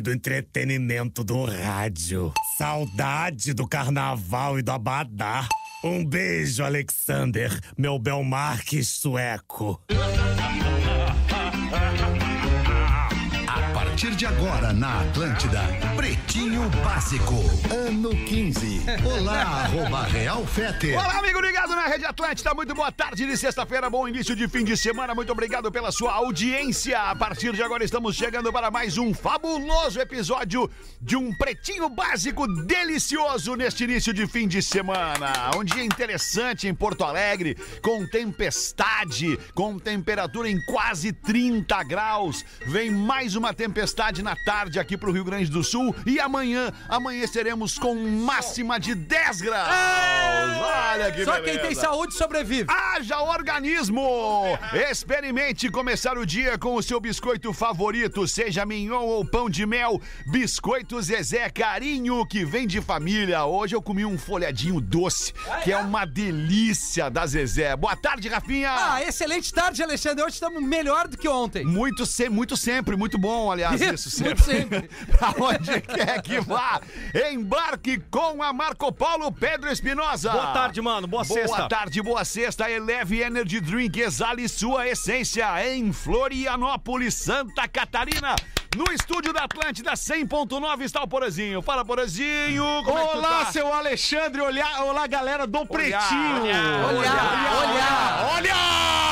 do entretenimento do rádio. Saudade do carnaval e do abadá. Um beijo, Alexander, meu Belmarques sueco. A partir de agora na Atlântida, Pretinho Básico, ano 15. Olá, arroba Real Fete. Olá, amigo ligado na Rede Atlântida. Muito boa tarde de sexta-feira, bom início de fim de semana. Muito obrigado pela sua audiência. A partir de agora estamos chegando para mais um fabuloso episódio de um Pretinho Básico delicioso neste início de fim de semana. Um dia interessante em Porto Alegre, com tempestade, com temperatura em quase 30 graus. Vem mais uma tempestade na tarde aqui para o Rio Grande do Sul e amanhã amanheceremos com máxima de 10 graus. Olha que Só beleza. quem tem saúde sobrevive. Haja organismo! Experimente começar o dia com o seu biscoito favorito, seja mignon ou pão de mel. Biscoito Zezé Carinho, que vem de família. Hoje eu comi um folhadinho doce, que é uma delícia da Zezé. Boa tarde, Rafinha! Ah, excelente tarde, Alexandre. Hoje estamos melhor do que ontem. Muito, se, muito sempre, muito bom, aliás, isso, Isso, sempre. muito sempre. Aonde quer que vá, embarque com a Marco Polo Pedro Espinosa. Boa tarde, mano. Boa, Boa sexta. tarde, boa sexta. Eleve Energy Drink, exale sua essência em Florianópolis, Santa Catarina. No estúdio da Atlântida 100.9 está o Porazinho. Fala, Porazinho. Como é que tu Olá, tá? seu Alexandre. Olá, olá galera do Pretinho. Olhar, olhar. Olha! Olha!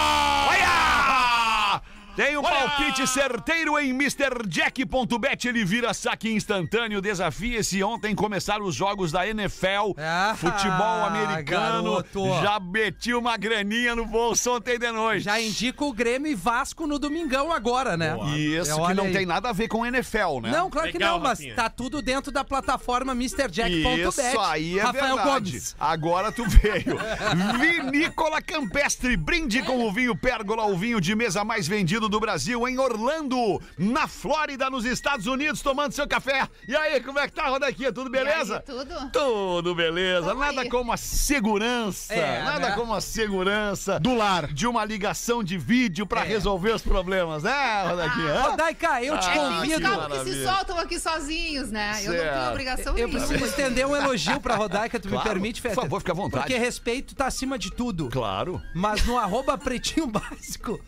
Tem um palpite certeiro em MrJack.bet. Ele vira saque instantâneo. Desafia-se. Ontem começaram os jogos da NFL, Ah, futebol americano. garoto. Já meti uma graninha no bolso ontem de noite. Já indica o Grêmio e Vasco no domingão agora, né? Isso, É, que olha não aí. tem nada a ver com NFL, né? Não, claro que Legal, não, mas Rafinha. tá tudo dentro da plataforma MrJack.bet. Isso aí é Rafael verdade. Gomes. Agora tu veio. Vinícola Campestre, brinde com o vinho Pérgola, o vinho de mesa mais vendido do Brasil, em Orlando, na Flórida, nos Estados Unidos, tomando seu café. E aí, como é que tá, Rodaquinha? Tudo beleza? Aí, tudo? Tudo beleza. Tamo nada aí. como a segurança. É, nada né? como a segurança Do lar. de uma ligação de vídeo pra É. resolver os problemas, né, Rodaquinha? Ô, Daica, eu te Ah, convido. carros que se soltam aqui sozinhos, né? Eu não Certo. tenho obrigação Eu nenhuma. preciso estender um elogio pra Rodaica, tu Claro, me permite, por Feta? favor, fica à vontade. Porque respeito tá acima de tudo. Claro. Mas no arroba pretinho básico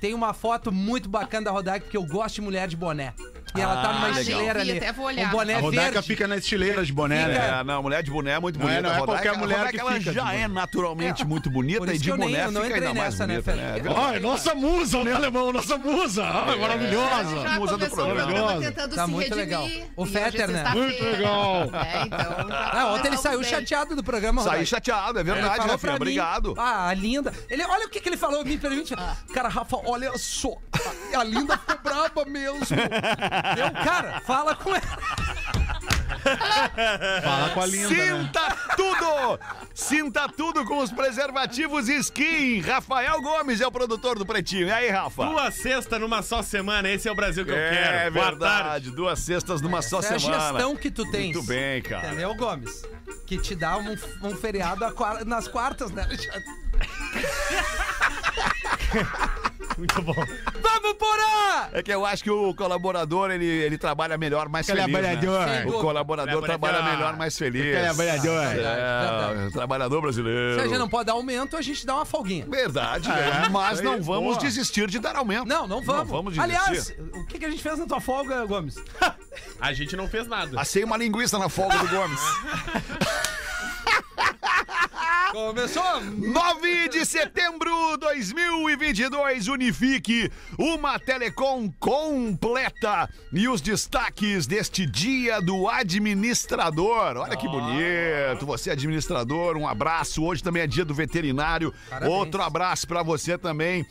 tem uma foto muito bacana da Rodaica, porque eu gosto de mulher de boné. E ela tá Ah, numa legal. estileira ali. até vou olhar. Um boné A Rodaica verde. fica na estileira de boné, Fica. né? É, não, mulher de boné é muito Não é- bonita. não é A Rodaica- qualquer mulher Rodaica, que ela fica já boné. é naturalmente É. muito bonita Por e de que eu nem- boné eu não fica ainda mais nessa, né, bonita, né? É verdade. Ai, nossa musa, né, alemão? Nossa musa. Ai, maravilhosa. Já musa do programa. tentando Tá se muito redimir. legal. O e hoje Fetter, é né? Muito legal. É, então. Ah, ontem ele saiu chateado do programa, Rodaica. chateado, é verdade, falou Rafinha. Obrigado. Ah, a linda. Ele, olha o que, ele falou, me permite. Cara, Rafa, olha só. A, a linda ficou braba mesmo. Eu, cara, fala com ela. Fala com a linda, né? Sinta tudo! Sinta tudo com os preservativos Skin. Rafael Gomes é o produtor do Pretinho. E aí, Rafa? Duas sextas numa só semana, esse é o Brasil que eu É quero. Boa verdade, tarde. duas cestas numa só Essa é a semana. gestão que tu tens. Muito bem, cara. Entendeu, Gomes? Que te dá um, um feriado nas quartas, né, Alexandre? Muito bom. Vamos, Porã! É que eu acho que o colaborador, ele, ele trabalha melhor, mais feliz, Colaborador. né? O colaborador trabalha Colaborador. melhor, mais feliz. Colaborador. É, trabalhador brasileiro. Se a gente não pode dar aumento, a gente dá uma folguinha. Verdade, É, né? mas não vamos boa. desistir de dar aumento. Não, não vamos. Não vamos desistir. Aliás, o que, que a gente fez na tua folga, Gomes? A gente não fez nada. Assei uma linguiça na folga do Gomes. Começou! 9 de setembro de 2022, Unifique, uma telecom completa. E os destaques deste dia do administrador. Olha que bonito, você é administrador, um abraço. Hoje também é dia do veterinário. Parabéns. Outro abraço pra você também,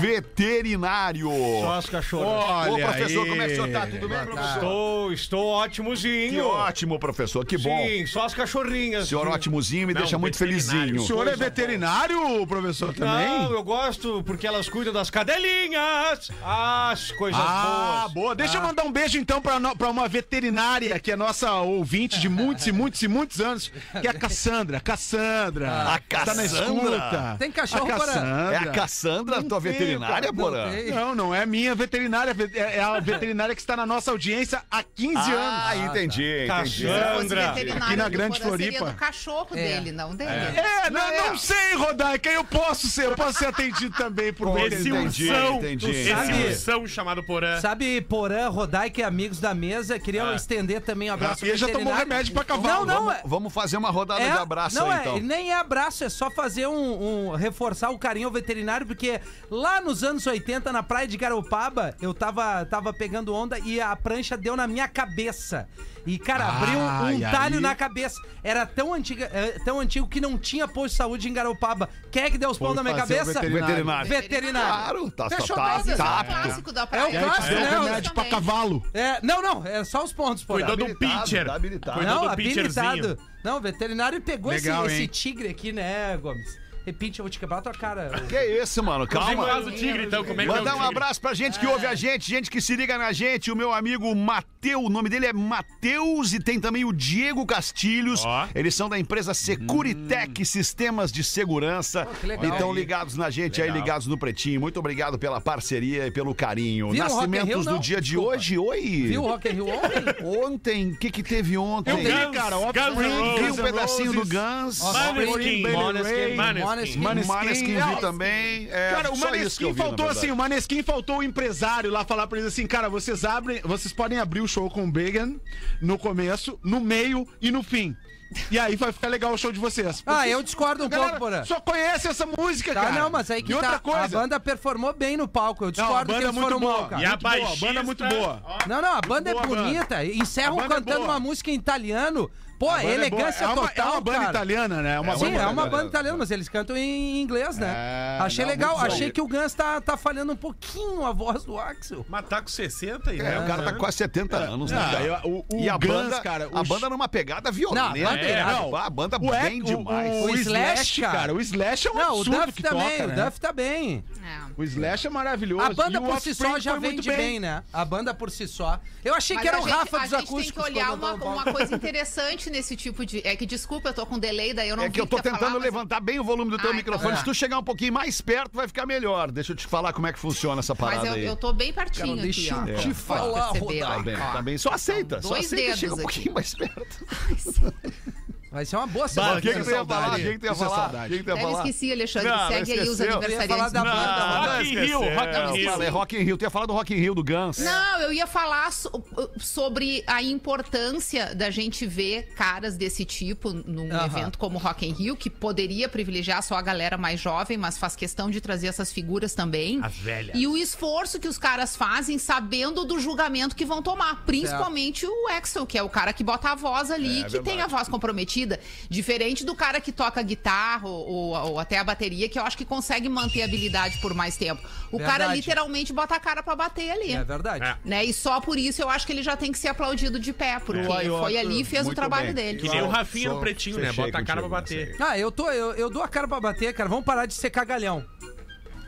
veterinário. Só as cachorras. Olha Ô, professor, aí. como é que o senhor tá? Tudo bem, professor? Estou, estou ótimozinho. Que ótimo, professor, que bom. Sim, só as cachorrinhas. Senhor ótimozinho me Não, deixa muito veterinário. O senhor é veterinário, professor, também? Não, eu gosto porque elas cuidam das cadelinhas. As coisas Ah, boas. boa. Deixa eu mandar um beijo então pra, no- pra uma veterinária que é nossa ouvinte de muitos e muitos e muitos anos, que é a Cassandra. Cassandra. A Tá na Cassandra? escuta. Tem cachorro, a Porã? Cassandra. É a Cassandra, Não tua tem, veterinária, Porã? não. Não, é minha veterinária, é é a veterinária que está na nossa audiência há 15 Ah, anos. entendi, entendi. Sandra. veterinário aqui na Grande Porã seria Floripa. do cachorro É. dele, não dele. É, não, não sei, Rodaica, eu posso ser, eu posso ser atendido também por Esse veterinário. Entendi, ursão, entendi. esse ursão chamado Porã. Sabe, Porã, Rodaica e amigos da mesa, queriam Ah. estender também um abraço Rafinha já tomou remédio pra cavalo. Não, não, Vamos, é- vamos fazer uma rodada É, de abraço não aí, é, então. nem é abraço, é só fazer um, um- reforçar o carinho ao veterinário, porque lá nos anos 80, na praia de Garopaba, eu tava, tava pegando onda e a prancha deu na minha cabeça. E, cara, abriu um, Ah, e talho aí? na cabeça. Era tão, antiga, é, tão antigo que não tinha posto de saúde em Garopaba. Quem é que deu os pão Foi na minha o cabeça? Veterinário. Veterinário. Claro, tá, tá, Fechou tá. Esse é tá o clássico da praia. É o clássico, né? remédio pra Também. cavalo. É, não, não, é só os pontos, pô. Cuidou do pitcher. tá habilitado. Não, do habilitado. Não, o veterinário pegou esse, Legal, esse hein? tigre aqui, né, Gomes? Repite, eu vou te quebrar a tua cara. Que isso, mano? Calma. o tigre, então. Como é que é o Mandar um tigre? abraço pra gente que ouve a gente, gente que se liga na gente, o meu amigo Mateu, o nome dele é Mateus e tem também o Diego Castilhos. Ó. Eles são da empresa Securitec Sistemas de Segurança. que legal. Então ligados na gente aí, ligados no Pretinho. Muito obrigado pela parceria e pelo carinho. Viu o Rock in Nascimentos Rio, do dia de Desculpa. hoje, oi. Viu o Rock in Rio ontem? Ontem, o que que teve ontem? Eu vi, cara, Guns Offspring, N' Vi Roses. um pedacinho do Guns. Maneskin. Maneskin. Maneskin. Maneskin. Maneskin É, vi também. É, Cara, o Maneskin vi, faltou assim, o Maneskin faltou o empresário lá falar pra eles assim, cara, vocês abrem, vocês podem abrir o show com o Began no começo, no meio e no fim. E aí vai ficar legal o show de vocês. Ah, eu discordo um pouco, Porã. Só conhece essa música, Tá, cara. não, mas aí que e outra tá. coisa. A banda performou bem no palco. Eu Não, discordo banda que é eles muito foram boa. mal, cara. E a Muito boa, a baixista... banda é muito boa. Ó, Não, não, a banda é boa banda. bonita. Encerram é cantando boa. uma música em italiano. Pô, A é elegância boa. É uma- total, É uma banda cara. italiana, né? É uma Sim, banda é uma banda italiana, mas eles cantam em inglês, né? É, Achei não, legal, achei que o Guns tá, tá falhando um pouquinho a voz do Axel. Mas tá com 60 e É, o cara tá com quase 70 anos, né? Ah, eu- o- o e a Guns, banda, cara, a banda numa pegada violenta. Não, a banda é né? não. a banda O, bem o- demais. O, O Slash, Slash, cara. O Slash é um Não, o Duff que também, toca, o né? Duff tá bem. É. O Slash é maravilhoso. A banda por si só já vende bem. né? A banda por si só. Eu achei que era a o Rafa a dos gente tem acústicos. que olhar uma coisa interessante nesse tipo de. É que desculpa, eu tô com delay, daí eu não É que vi eu tô tentando falar, mas- levantar bem o volume do teu Ah, microfone. então Se tu chegar um pouquinho mais perto, vai ficar melhor. Deixa eu te falar como é que funciona essa Mas parada eu, aí. eu tô bem pertinho Cara, aqui, deixa ó. eu te falar, perceber, Tá bem, tá bem. Só aceita, só dois aceita dedos chega um aqui. pouquinho mais perto. Vai ser uma boa O semana. que, que tu ia falar? O que, que tu ia é falar? O que, que tu ia Eu falar? esqueci, Alexandre. Não, Segue aí os. Eu aniversariantes. falar da banda. Rock in. Rio, Rock in Rio. Rock in Rio. Tu ia falar do Rock in Rio do Guns. Não, eu ia falar so- sobre a importância da gente ver caras desse tipo num Aham. evento como Rock in Rio, que poderia privilegiar só a galera mais jovem, mas faz questão de trazer essas figuras também. As velhas. E o esforço que os caras fazem sabendo do julgamento que vão tomar. Principalmente o Axel, que é o cara que bota a voz ali, que tem a voz comprometida. Diferente do cara que toca guitarra ou, ou- ou até a bateria, que eu acho que consegue manter a habilidade por mais tempo. O cara Verdade. literalmente bota a cara pra bater ali É verdade. É. né? E só por isso eu acho que ele já tem que ser aplaudido de pé, porque É. foi ali e fez o Muito trabalho bem. dele. Que nem o Rafinha no pretinho, né? Bota a cara pra bater. Ah, eu, tô, eu, eu dou a cara pra bater, cara. Vamos parar de ser cagalhão.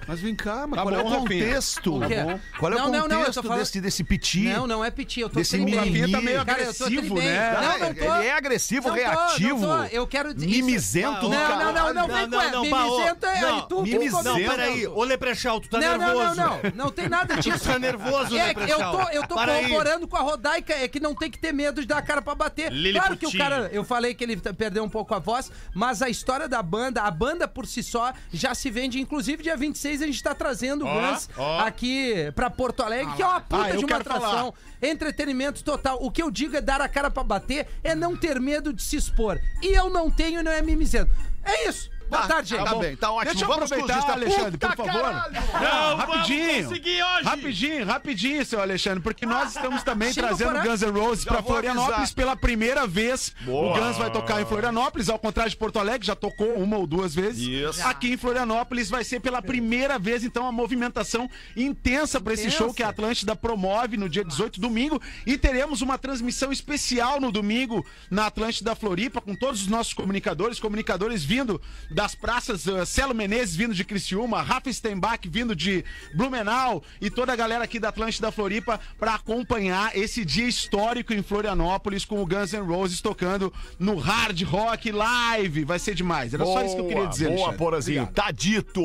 Mas vem cá, mas Tá qual é bom, o Rafinha. contexto? O quê? Qual é o Não, não, não, eu tô contexto falando- desse, desse piti? Não, não é piti, eu tô Desse tri bem. mimimi. Tá meio Cara, eu tô tri agressivo, né? Não, não tô. Ele é agressivo, Não tô, reativo. não tô. Eu quero dizer- Mimizento do Não, não, não, não, vem com. Mimizento é tu, tu mimizento. Não, Peraí, ô Leprechal, tu tá Não, não, nervoso. não, não, não tem nada disso. Tá nervoso, É, Leprechal. tô, eu tô corroborando com a Rodaica, é que não tem que ter medo de dar a cara pra bater. Claro que o cara, eu falei que ele perdeu um pouco a voz, mas a história da banda, a banda por si só já se vende. Inclusive, dia 26 a gente tá trazendo o Ó, Guns ó. aqui pra Porto Alegre, que é uma puta Ah, eu de uma quero atração. Entretenimento total. O que eu digo é dar a cara pra bater, é não ter medo de se expor. E eu não tenho e não é mimizento. É isso. Boa tarde, gente. Tá bem, tá ótimo. Deixa eu Vamos com os aproveitar, destaques. Alexandre, por favor. caralho! Não, rapidinho. vamos conseguir hoje. Rapidinho, rapidinho, seu Alexandre, porque nós estamos também Chega trazendo. Guns N' Roses vou Florianópolis avisar. pela primeira vez. Boa. O Guns vai tocar em Florianópolis, ao contrário de Porto Alegre, já tocou uma ou duas vezes. Isso. Aqui em Florianópolis vai ser pela primeira vez, então, a movimentação intensa pra esse Intensa. show que a Atlântida promove no dia 18, domingo. E teremos uma transmissão especial no domingo na Atlântida Floripa, com todos os nossos comunicadores, comunicadores vindo das praças, uh, Celo Menezes vindo de Criciúma, Rafa Steinbach vindo de Blumenau e toda a galera aqui da Atlântida Floripa para acompanhar esse dia histórico em Florianópolis com o Guns N' Roses tocando no Hard Rock Live. Vai ser demais. Era só isso que eu queria dizer. Boa, Alexandre. Porazinho. Obrigado. Tá dito.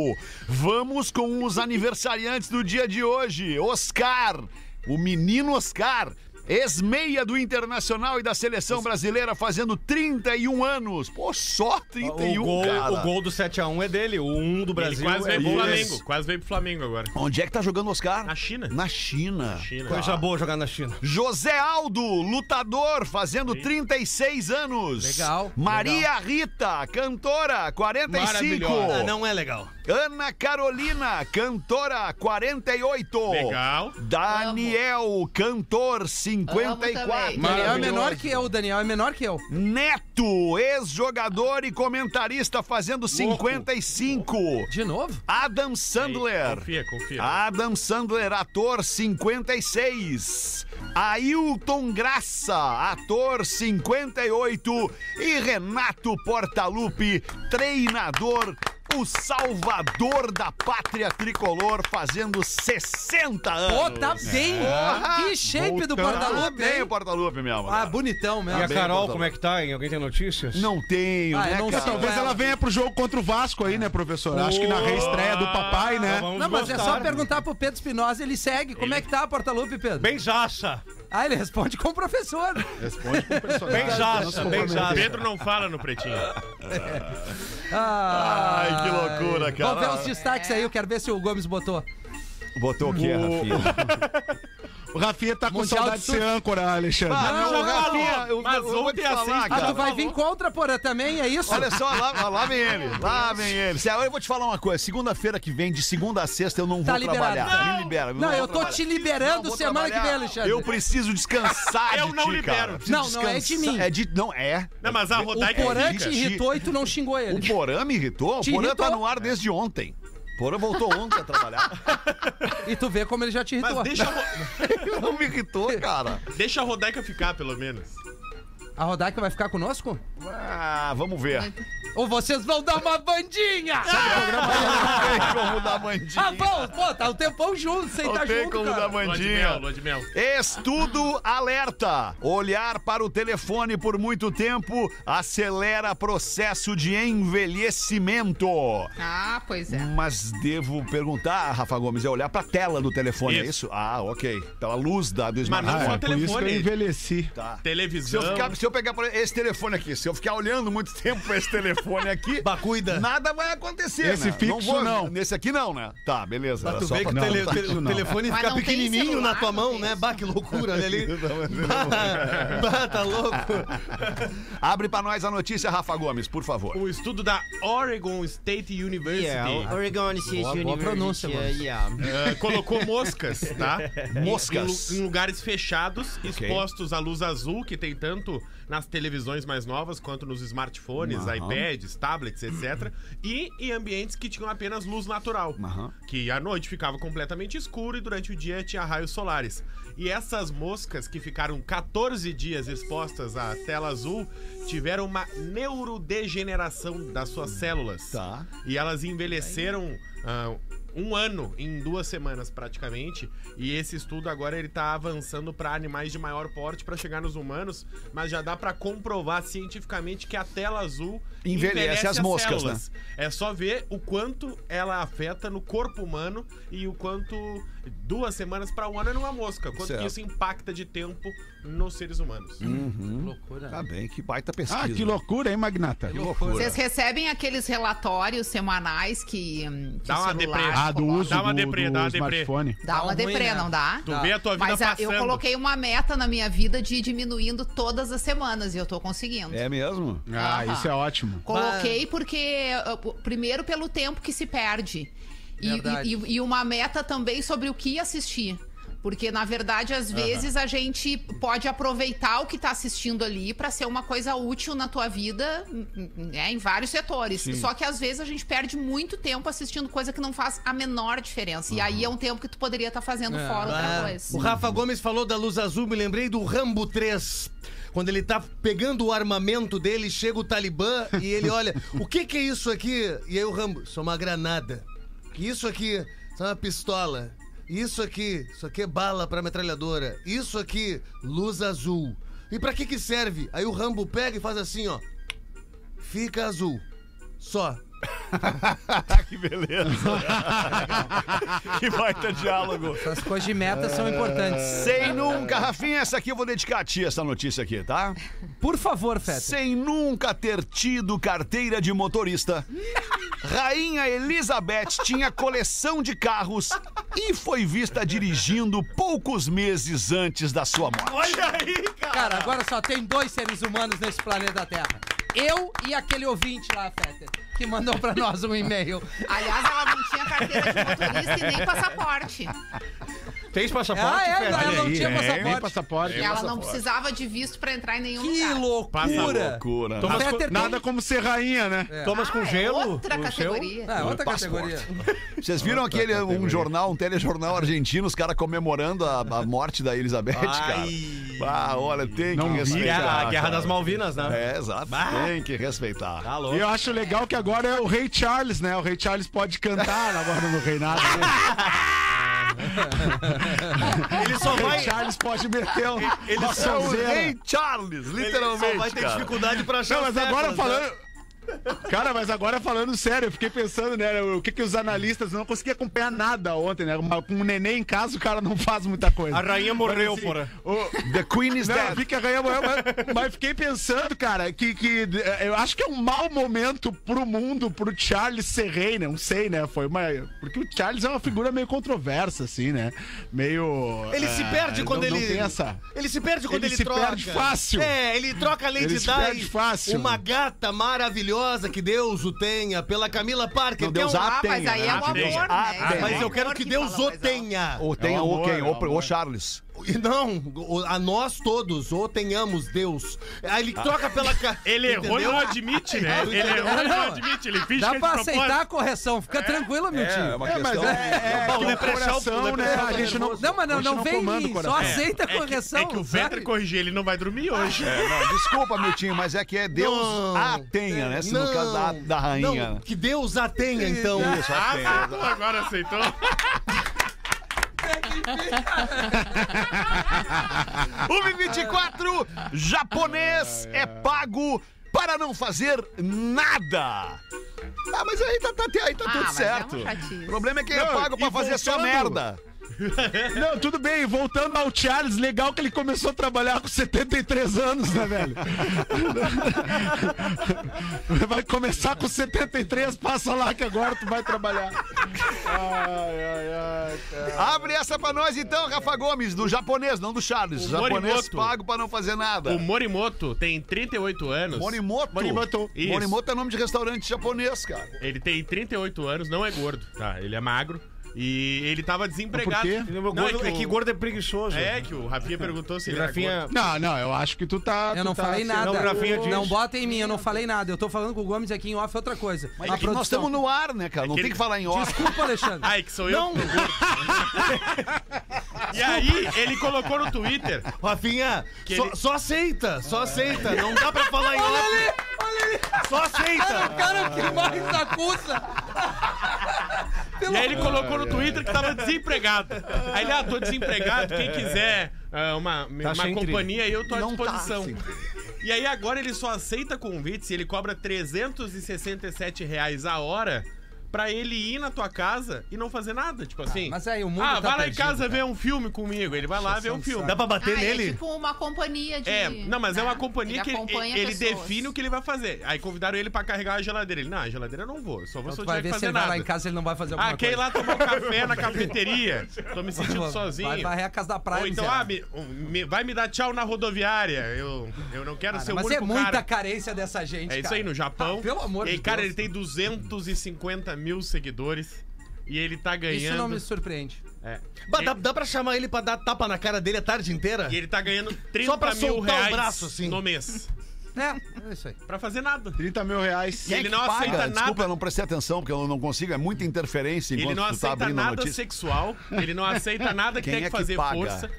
Vamos com os aniversariantes do dia de hoje. Oscar, o menino Oscar. Ex-meia do Internacional e da Seleção Brasileira fazendo 31 anos. Pô, só 31, o, gol, cara. o gol do 7x1 é dele, o 1 do Ele Brasil quase é veio pro isso. Flamengo. Quase veio pro Flamengo agora. Onde é que tá jogando o Oscar? Na China. Na China. China. Coisa boa jogar na China. José Aldo, lutador, fazendo 36 anos. Legal, Maria Rita, cantora, 45. Maravilhosa. Não é legal. Ana Carolina, cantora, 48. Legal. Daniel, cantor, 54. também. Daniel é menor que eu, Daniel é menor que eu. Neto, ex-jogador e comentarista, fazendo 55. De novo? Adam Sandler. Confia, confia. Adam Sandler, ator 56. Ailton Graça, ator 58. E Renato Portaluppi, treinador, o salvador da pátria tricolor, fazendo 60 anos. Pô, tá bem. Porra! Que shape do Voltando. Tá Portalupe, bem hein? o Portalupe mesmo. Ah, bonitão E mesmo. a bem, Carol, como é que tá, hein? Alguém tem notícias? Não tenho, Ah, né, não cara? sei. Talvez ela venha pro jogo contra o Vasco aí, né, professor? Acho que na reestreia do papai, né? Vamos Não, mas é gostar. só perguntar pro Pedro Espinosa, ele segue. Como é que tá, Portalupe, Pedro? Bem zaça. Ah, ele responde com o professor. Responde com o personagem. Bem zaça, bem zaça. Pedro não fala no pretinho. Ah, Ai, que loucura, cara. Vamos ver os destaques aí, eu quero ver se o Gomes botou. Botou o quê, Rafinha? O Rafinha tá com Mundial saudade de ser âncora, Alexandre. Ah, Não, não, Rafinha, eu, Mas eu vou te ontem falar, assim, Ah, cara. tu vai vir contra, Porã, também, é isso? Olha só, lá, lá vem ele, lá vem ele. Eu vou te falar uma coisa, segunda-feira que vem, de segunda a sexta, eu não vou Tá liberado. trabalhar. Não. Me libera. Não, vou eu tô trabalhar. te liberando Não vou semana que trabalhar. vem, Alexandre. Eu preciso descansar Eu de não ti, libero. cara. Preciso Não, não é de descansar. mim. É de... Não, é. Não, mas a O Porã te irritou e tu não xingou O ele. Porã me irritou? O Porã tá no ar desde ontem. O Porã voltou ontem a trabalhar. E tu vê como ele já te irritou. Mas deixa, a Ro- não me irritou, cara. deixa a Rodaica ficar, pelo menos. A Rodaica vai ficar conosco? Ah, vamos ver. Ou vocês vão dar uma bandinha? Não tem como dar bandinha. Ah, vão, pô, tá o tempão junto, sem Não estar tem junto, como cara. dar Lua de bandinha. mel, lua de mel. Estudo alerta. Olhar para o telefone por muito tempo acelera processo de envelhecimento. Ah, pois é. Mas devo perguntar, Rafa Gomes, é olhar para a tela do telefone, é Isso. isso? Ah, ok. Pela luz da, do Mas não smartphone. só Ah, é por isso que eu telefone. envelheci. Tá. Se Televisão. eu, ficar- se eu pegar esse telefone aqui, se eu ficar olhando muito tempo pra esse telefone aqui, Bah, cuida. nada vai acontecer, Esse né? fixo, não. Nesse aqui não, né? Tá, beleza. Era tu ver que o tele- Não, tá não. telefone Mas fica não pequenininho celular, na tua não mão, né? Bah, que loucura, olha ali. Bah, tá louco. Abre pra nós a notícia, Rafa Gomes, por favor. O estudo da Oregon State University Yeah, Oregon State Boa- boa University. pronúncia, mano. yeah. eh, colocou moscas, tá? Moscas. Em, lu- em lugares fechados, expostos à luz azul, que tem tanto nas televisões mais novas quanto nos smartphones, iPads, tablets, etc. E em ambientes que tinham apenas luz natural. Aham. Que à noite ficava completamente escuro e durante o dia tinha raios solares. E essas moscas que ficaram 14 dias expostas à tela azul tiveram uma neurodegeneração das suas células. Tá. E elas envelheceram ah, um ano em duas semanas praticamente. E esse estudo agora ele tá avançando para animais de maior porte para chegar nos humanos, mas já dá para comprovar cientificamente que a tela azul Envelhece as moscas, né? É só ver o quanto ela afeta no corpo humano e o quanto duas semanas para um ano é numa mosca, quanto Certo. que isso impacta de tempo nos seres humanos. Loucura. Tá bem, que baita pesquisa. Ah, que loucura, hein, Magnata? Que loucura. Vocês recebem aqueles relatórios semanais que, hum, que Dá uma deprê. Ah, do uso Dá uma do, deprê, do dá uma deprê. smartphone. Dá Dá uma um deprê, né? não dá? Tu vê a tua vida Mas ah, eu passando. coloquei uma meta na minha vida de ir diminuindo todas as semanas e eu tô conseguindo. É mesmo? Ah, Aham. isso é ótimo. Coloquei porque, primeiro, pelo tempo que se perde. E, Verdade. e- e uma meta também sobre o que assistir. Porque, na verdade, às vezes a gente pode aproveitar o que tá assistindo ali pra ser uma coisa útil na tua vida, né, em vários setores. Só que às vezes a gente perde muito tempo assistindo coisa que não faz a menor diferença. E aí é um tempo que tu poderia estar fazendo fora outra coisa. o Rafa Gomes falou da luz azul, me lembrei do Rambo 3. Quando ele tá pegando o armamento dele, chega o Talibã e ele olha: o que que é isso aqui? E aí o Rambo: isso é uma granada. Isso aqui, é uma pistola. Isso aqui, isso aqui é bala pra metralhadora. Isso aqui, luz azul. E pra que que serve? Aí o Rambo pega e faz assim, ó. Fica azul. Só. que beleza. que baita diálogo. Essas coisas de meta são importantes. Sem nunca, Rafinha, essa aqui eu vou dedicar a ti, essa notícia aqui, tá? Por favor, Feta. Sem nunca ter tido carteira de motorista, Rainha Elizabeth tinha coleção de carros e foi vista dirigindo poucos meses antes da sua morte. Olha aí, cara. Cara, agora só tem dois seres humanos nesse planeta Terra. Eu e aquele ouvinte lá, Feta, que mandou pra nós um e-mail. Aliás, ela não tinha carteira de motorista e nem passaporte. Fez passaporte, Ah, é? Ela não aí, tinha é, Tem passaporte. passaporte. ela não precisava de visto pra entrar em nenhum Que lugar. Passa loucura. Loucura. Thomas, Nada como ser rainha, né? Thomas com Ah, é gelo. outra categoria. Ah, outra Passaporte. categoria. Vocês viram aquele um jornal, um telejornal argentino, os caras comemorando a, a morte da Elizabeth, cara? Ah, olha, tem que Não vi, respeitar. Guerra, a Guerra cara. das Malvinas, né? É, exato. Tem que respeitar. Tá E louco. eu acho legal que agora é o Rei Charles, né? O Rei Charles pode cantar agora no reinado. dele. Ele só O vai. Charles pode meter um, Ele só- É o sonzeira. Rei Charles, Ele literalmente. só vai ter cara. dificuldade pra achar Não, mas agora teclas, né? falando. Cara, mas agora falando sério, eu fiquei pensando, né? O que que os analistas não conseguiam acompanhar nada ontem, né? Com um neném em casa, o cara não faz muita coisa. A rainha morreu, Mas, assim, porra. o- The Queen is Não, dead. fica a rainha morreu, mas, mas fiquei pensando, cara, que, que eh, eu acho que é um mau momento pro mundo, pro Charles ser rei, né? Não sei, né? Foi uma. Porque o Charles é uma figura meio controversa, assim, né? Meio. Ele se eh, perde quando não, ele. Não tem essa. Ele se perde quando Ele ele, se troca. perde fácil. É, ele troca a Lady Ele se fácil. uma gata maravilhosa que Deus o tenha, pela Camila Parker. Não, é Deus um- a Ah, mas tenha, aí né? é o amor, Tenha. né? Ah, É o Mas eu quero que Deus o tenha. Ou tem É o o amor, quem? é o O, amor. o Charles. E Não, a nós todos, ou tenhamos Deus. Aí ele troca pela. Ele errou e não admite, né? Ele errou e não Não. admite. Ele finge Dá que é pra propósito. aceitar a correção. Fica tranquilo, meu tio. uma É, mas é, é, Bom, que o o Leprechal- coração, né? A gente não. Não, mas não, não vem só aceita a É que, correção. é que o Vetter sabe? corrigir ele não vai dormir hoje. É, não, desculpa, Miltinho, mas é que é Deus Não. a tenha, né? Se no caso da, da rainha. Não, que Deus a tenha, então. Isso, a tenha. Aceitou, agora aceitou. O 24 japonês é pago para não fazer nada. Ah, mas aí tá, tá- aí tá Ah, tudo é certo. uma chatice. o problema é que é Não, pago pra fazer só voltando- merda. Não, tudo bem, voltando ao Charles, legal que ele começou a trabalhar com 73 anos, né, velho? Vai começar com 73, passa lá que agora tu vai trabalhar. Ai, ai, ai, cara. Abre essa pra nós então, Rafa Gomes, do japonês, não do Charles. O japonês Morimoto. pago pra não fazer nada. O Morimoto tem 38 anos. Morimoto. Morimoto. Isso. Morimoto é nome de restaurante japonês, cara. Ele tem 38 anos, não é gordo, tá? Ele é magro. E ele tava desempregado. Por quê? Não, Gordo- é o- que gordo é preguiçoso. É, que o Rafinha perguntou se ele era Rafinha. gordo. Não, não, eu acho que tu tá. Eu tu não tá falei sendo- nada. Não, o Rafinha diz. Não bota em mim, eu não falei nada. Eu tô falando com o Gomes aqui em off outra coisa. Mas é que nós produção. estamos no ar, né, cara? Não que tem ele- que falar em off. Desculpa, Alexandre. Ai, que sou eu. Não, E aí, ele colocou no Twitter. Rafinha, Que só, ele- só aceita, só aceita. Não dá pra falar em Olha off. ali, olha ali. Só aceita. Cara, o cara que mais acusa. E aí ele colocou no Twitter que tava desempregado. Aí ele, ah, tô desempregado, quem quiser ah, uma, uma sem trilho. companhia aí eu tô à Não tá disposição. sem e aí agora ele só aceita convites e ele cobra 367 reais a hora pra ele ir na tua casa e não fazer nada. Tipo assim. mas aí o mundo Ah, tá vai lá em perdido, casa cara. ver um filme comigo. Ele vai lá ver um filme. Dá pra bater Ah, é nele? tipo uma companhia de. É, não, mas é né? uma companhia que ele, acompanha ele pessoas. define o que ele vai fazer. Aí convidaram ele pra carregar a geladeira. Ele, não, a geladeira eu não vou, só vou Então se vai que ver se fazer ele vai nada. lá em casa ele não vai fazer alguma Ah, quer ir coisa. lá tomar um café na cafeteria? Tô me sentindo sozinho. Vai varrer a casa da praia. Ou então, ah, me- me- vai me dar tchau na rodoviária. Eu, eu não quero ser o Mas único é muita cara. carência dessa gente, É isso aí, no Japão. Ah, pelo amor e aí, de cara, Deus. ele tem 250 mil seguidores. E ele tá ganhando. Isso não me surpreende. É. Bah, dá, dá pra chamar ele pra dar tapa na cara dele a tarde inteira? E ele tá ganhando 30 Só pra mil soltar o reais braço, assim. no mês. É, é isso aí. Pra fazer nada. 30 mil reais. E ele não Paga. aceita nada. Desculpa, eu não prestei atenção, porque eu não consigo. É muita interferência enquanto Ele não tu tá aceita abrindo a nada notícia. sexual. Ele não aceita nada que Quem tem é que que fazer paga? força.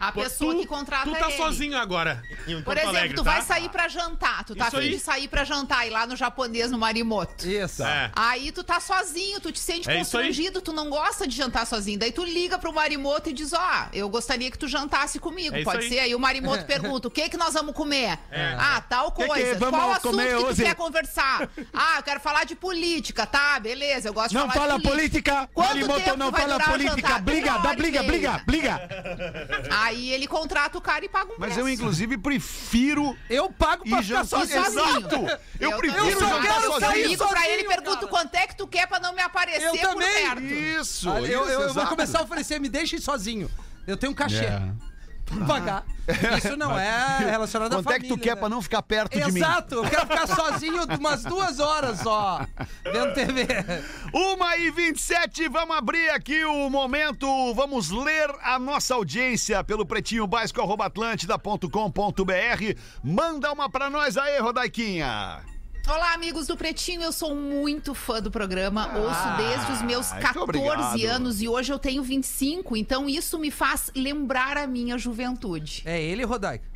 A pessoa tu, que contrata Tu tá ele. sozinho agora. Em Por exemplo, Alegre, tu tá? vai sair pra jantar. Tu tá Isso afim aí. de sair pra jantar e lá no japonês, no Marimoto. Isso. É. Aí tu tá sozinho, tu te sente É constrangido, tu não gosta de jantar sozinho. Daí tu liga pro Marimoto e diz: Ó, eu gostaria que tu jantasse comigo. É Pode aí. ser? Aí o Marimoto pergunta: o que que nós vamos comer? Ah, tal que coisa. vamos Qual assunto comer que tu hoje? quer conversar? Ah, eu quero falar de política, tá? Beleza, eu gosto de Não falar fala de política. política. Quanto Marimoto não fala política. Briga, dá briga, briga, briga. Aí ele contrata o cara e paga um Mas preço. eu, inclusive, prefiro Eu pago pra ficar sozinho. Exato! Eu, prefiro eu só jantar quero sozinho. sair. Eu ligo pra sozinho, ele e pergunto cara. quanto é que tu quer pra não me aparecer Eu por também. perto. Isso, Olha, eu, isso, eu- eu vou exato. começar a oferecer, me deixem sozinho. Eu tenho um cachê. É. Pagar. Isso não é relacionado à Quanto é que família. tu quer né? pra não ficar perto de mim? Exato, eu quero ficar sozinho umas duas horas só, vendo TV. Uma e 27, vamos abrir aqui o momento, vamos ler a nossa audiência pelo pretinho básico arroba atlântida.com.br. Manda uma pra nós aí, Rodaiquinha. Olá, amigos do Pretinho. Eu sou muito fã do programa. Ouço desde os meus muito 14 obrigado. anos e hoje eu tenho 25. Então isso me faz lembrar a minha juventude. É ele, Rodaica?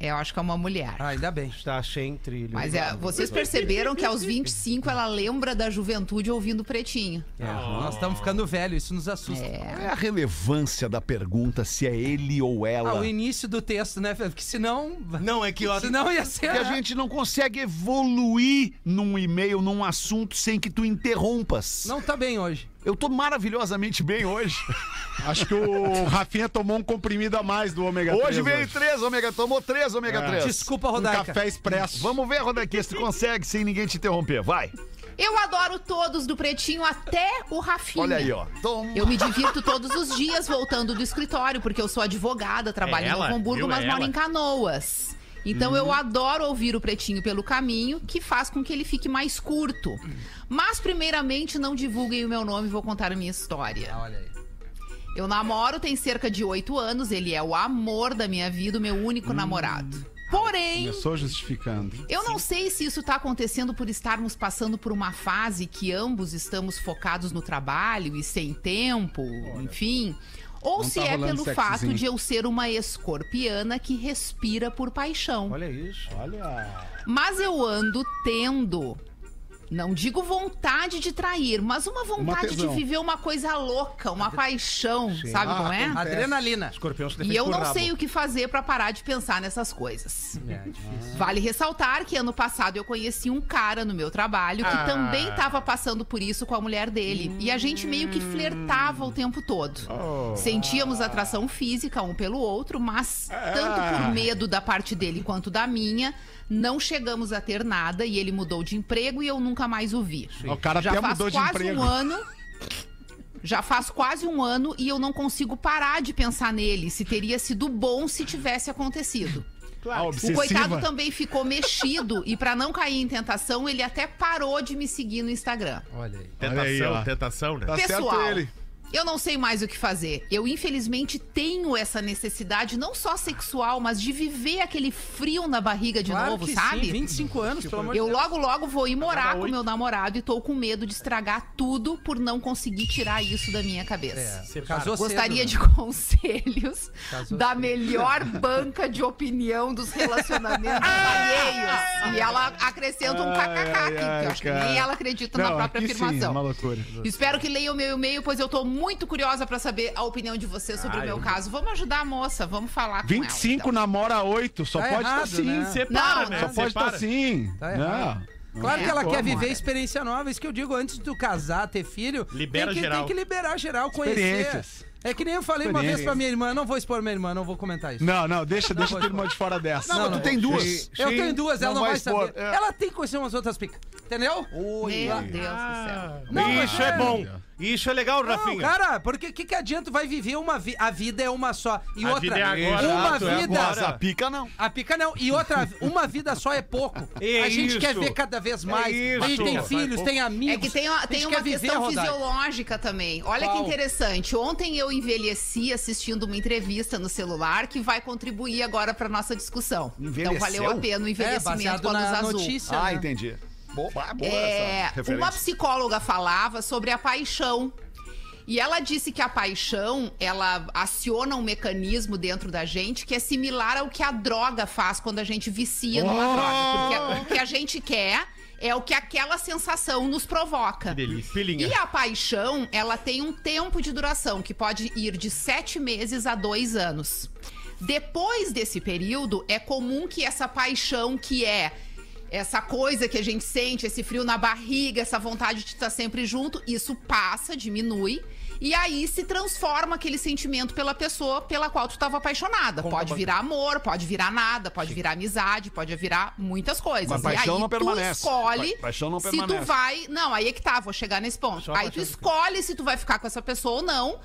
É, eu acho que é uma mulher. Ah, ainda bem. Está sem trilho. Mas é, vocês perceberam que aos 25 ela lembra da juventude ouvindo Pretinho. É, nós estamos ficando velhos, isso nos assusta. Qual é a relevância da pergunta se é ele ou Ah, ela? o início do texto, né? Porque senão. Não, é que eu... Senão ia ser. Porque a gente não consegue evoluir num e-mail, num assunto, sem que tu interrompas. Não tá bem hoje. Eu tô maravilhosamente bem hoje. Acho que o Rafinha tomou um comprimido a mais do ômega 3. Hoje veio três ômega, tomou três ômega 3. Desculpa, Um Rodaica. café expresso. Vamos ver, Rodaquinha, se tu consegue sem ninguém te interromper. Vai. Eu adoro todos do Pretinho, até o Rafinha. Olha aí, ó. Toma. Eu me divirto todos os dias voltando do escritório, porque eu sou advogada, trabalho É ela? em Novo Hamburgo, Viu? mas É moro ela? em Canoas. Então eu adoro ouvir o Pretinho pelo caminho, que faz com que ele fique mais curto. Mas, primeiramente, não divulguem o meu nome, vou contar a minha história. Ah, olha aí. Eu namoro tem cerca de oito anos, ele é o amor da minha vida, o meu único namorado. Porém, Começou justificando. eu não sei se isso tá acontecendo por estarmos passando por uma fase que ambos estamos focados no trabalho e sem tempo, enfim. Ou Não se tá é pelo fato de eu ser uma escorpiana que respira por paixão. Olha isso. Mas eu ando tendo. Não digo vontade de trair, mas uma vontade de tesão. viver uma coisa louca, uma paixão, sabe Ah, como é? acontece. Adrenalina. Escorpião se E eu não rabo. sei o que fazer pra parar de pensar nessas coisas. É difícil. Vale ressaltar que ano passado eu conheci um cara no meu trabalho que Ah. também estava passando por isso com a mulher dele. E a gente meio que flertava o tempo todo. Sentíamos atração física um pelo outro, mas tanto por medo da parte dele quanto da minha, não chegamos a ter nada e ele mudou de emprego e eu nunca mais o vi. O cara Já até faz mudou de quase emprego. um ano. Já faz quase um ano e eu não consigo parar de pensar nele. Se teria sido bom se tivesse acontecido. Ah, O coitado também ficou mexido e pra não cair em tentação, ele até parou de me seguir no Instagram. Olha aí. Tentação, aí, ó. tentação, né? Tá Pessoal, certo ele. Eu não sei mais o que fazer. Eu, infelizmente, tenho essa necessidade, não só sexual, mas de viver aquele frio na barriga de claro novo, que sabe? Sim, 25 anos, pelo amor de Eu Deus. logo, logo vou ir morar com meu namorado e tô com medo de estragar tudo por não conseguir tirar isso da minha cabeça. É, casou Gostaria cedo, de né? conselhos Casou da cedo. melhor banca de opinião dos relacionamentos alheios. E ela acrescenta um kkk aqui, ai, eu acho que nem ela acredita na Não, própria aqui sim, afirmação. é uma loucura. Espero que leiam o meu e-mail, pois eu tô muito curiosa pra saber a opinião de vocês sobre o meu caso. Vamos ajudar a moça, vamos falar com 25 ela. então. namora 8, só Tá pode estar errado, assim. né? Separa, Não, né? Só pode estar Separa. assim. Tá Não. errado. Claro É. que ela quer viver experiência nova. Isso que eu digo, antes de tu casar, ter filho, Libera tem que, geral. tem que liberar geral, conhecer. Experiências. É que nem eu falei uma vez pra minha irmã, não vou expor minha irmã, não vou comentar isso. Não, não, deixa, deixa a tua irmã de fora dessa. Não, mas tu tem duas. Eu tenho duas, ela não, vai, expor, saber. é. Ela tem que conhecer umas outras picas. Entendeu? Meu Deus do céu. Não, Isso é bom. Isso é legal, Não, Rafinha. cara, porque o que, que adianta? Vai viver uma vida. A vida é uma só. E A outra. vida é agora. Uma Exato, é vida. Mas a pica não. A pica não. E outra, uma vida só é pouco. É a gente isso. quer ver cada vez mais. isso. a gente tem Vai filhos, tem amigos. É que tem, tem uma viver, questão fisiológica também. Olha Qual? que interessante. Ontem eu envelheci assistindo uma entrevista no celular que vai contribuir agora para nossa discussão. Envelheceu? Então valeu a pena o É, envelhecimento a luz na azul. notícia. Ah, né? entendi. Boa, boa É, uma psicóloga falava sobre a paixão. E ela disse que a paixão, ela aciona um mecanismo dentro da gente que é similar ao que a droga faz quando a gente vicia numa droga. Porque o que a gente quer é o que aquela sensação nos provoca. E a paixão, ela tem um tempo de duração que pode ir de sete meses a dois anos. Depois desse período, é comum que essa paixão que é essa coisa que a gente sente, esse frio na barriga, essa vontade de estar sempre junto, isso passa, diminui. E aí se transforma aquele sentimento pela pessoa pela qual tu estava apaixonada. pode virar amor, pode virar nada, pode virar amizade, pode virar muitas coisas. Mas e paixão aí não tu permanece. escolhe Pa- paixão não se permanece. tu vai. Não, aí é que tá, vou chegar nesse ponto. Aí tu escolhe se tu vai ficar com essa pessoa ou não.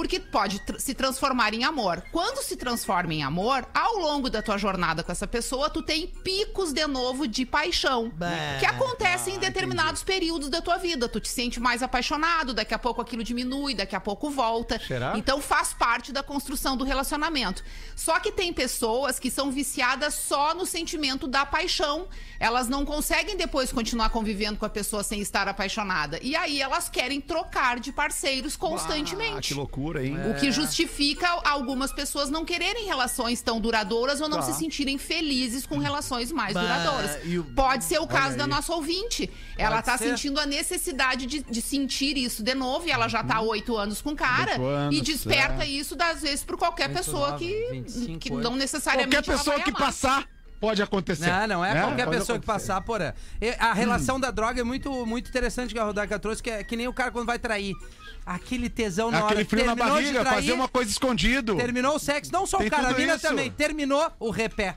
Porque pode tr- se transformar em amor. Quando se transforma em amor, ao longo da tua jornada com essa pessoa, tu tem picos de novo de paixão. Que acontecem em determinados períodos da tua vida. Tu te sente mais apaixonado, daqui a pouco aquilo diminui, daqui a pouco volta. Será? Então faz parte da construção do relacionamento. Só que tem pessoas que são viciadas só no sentimento da paixão. Elas não conseguem depois continuar convivendo com a pessoa sem estar apaixonada. E aí elas querem trocar de parceiros Ah, constantemente. que loucura, hein? O que justifica algumas pessoas não quererem relações tão duradouras ou não se sentirem felizes com relações mais Bah, duradouras. e o- Pode ser o caso da nossa ouvinte. Ela tá ser. sentindo a necessidade de, de sentir isso de novo e ela já tá há oito anos com o cara. Anos, e desperta é. isso, das vezes, por qualquer pessoa que, 25, que não necessariamente Qualquer ela pessoa vai que amar. passar pode acontecer. Não, não é, Né? qualquer Pode pessoa que acontecer. passar por. é, A relação da droga é muito, muito interessante que a Rodaica trouxe, que é que nem o cara quando vai trair. Aquele tesão na hora Aquele frio na terminou de barriga, trair, fazer uma coisa escondido. Terminou o sexo, não só Tem o cara, a mina isso. também. Terminou o repé.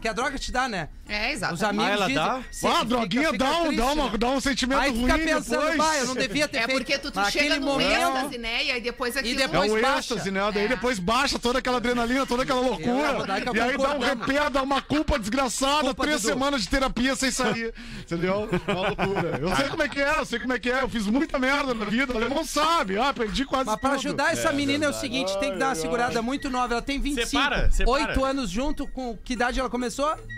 Que a droga te dá, né? É, Os exatamente. amigos Ah, ela dizem. dá? Cê Ah, a fica- droguinha fica dá, um, triste, dá, uma, né? dá um sentimento Aí ruim fica pensando, depois. bah, eu não devia ter É feito. porque tu, tu chega no momento- êxtase, né? E aí depois aquilo... É depois o baixa. êxtase, né? Daí É. depois baixa toda aquela adrenalina, toda aquela Eu e loucura. Rodaica E aí dá um repé, dá uma culpa desgraçada, Culpa, três semanas de terapia sem sair. Entendeu? Uma loucura. Eu sei como é que é, eu sei como é que é. Eu fiz muita merda na vida, o alemão sabe. Ah, perdi quase Mas pra tudo. ajudar essa menina é o seguinte, tem que dar uma segurada muito nova. Ela tem 25, Separa, separa. 8 anos junto com que idade ela começou?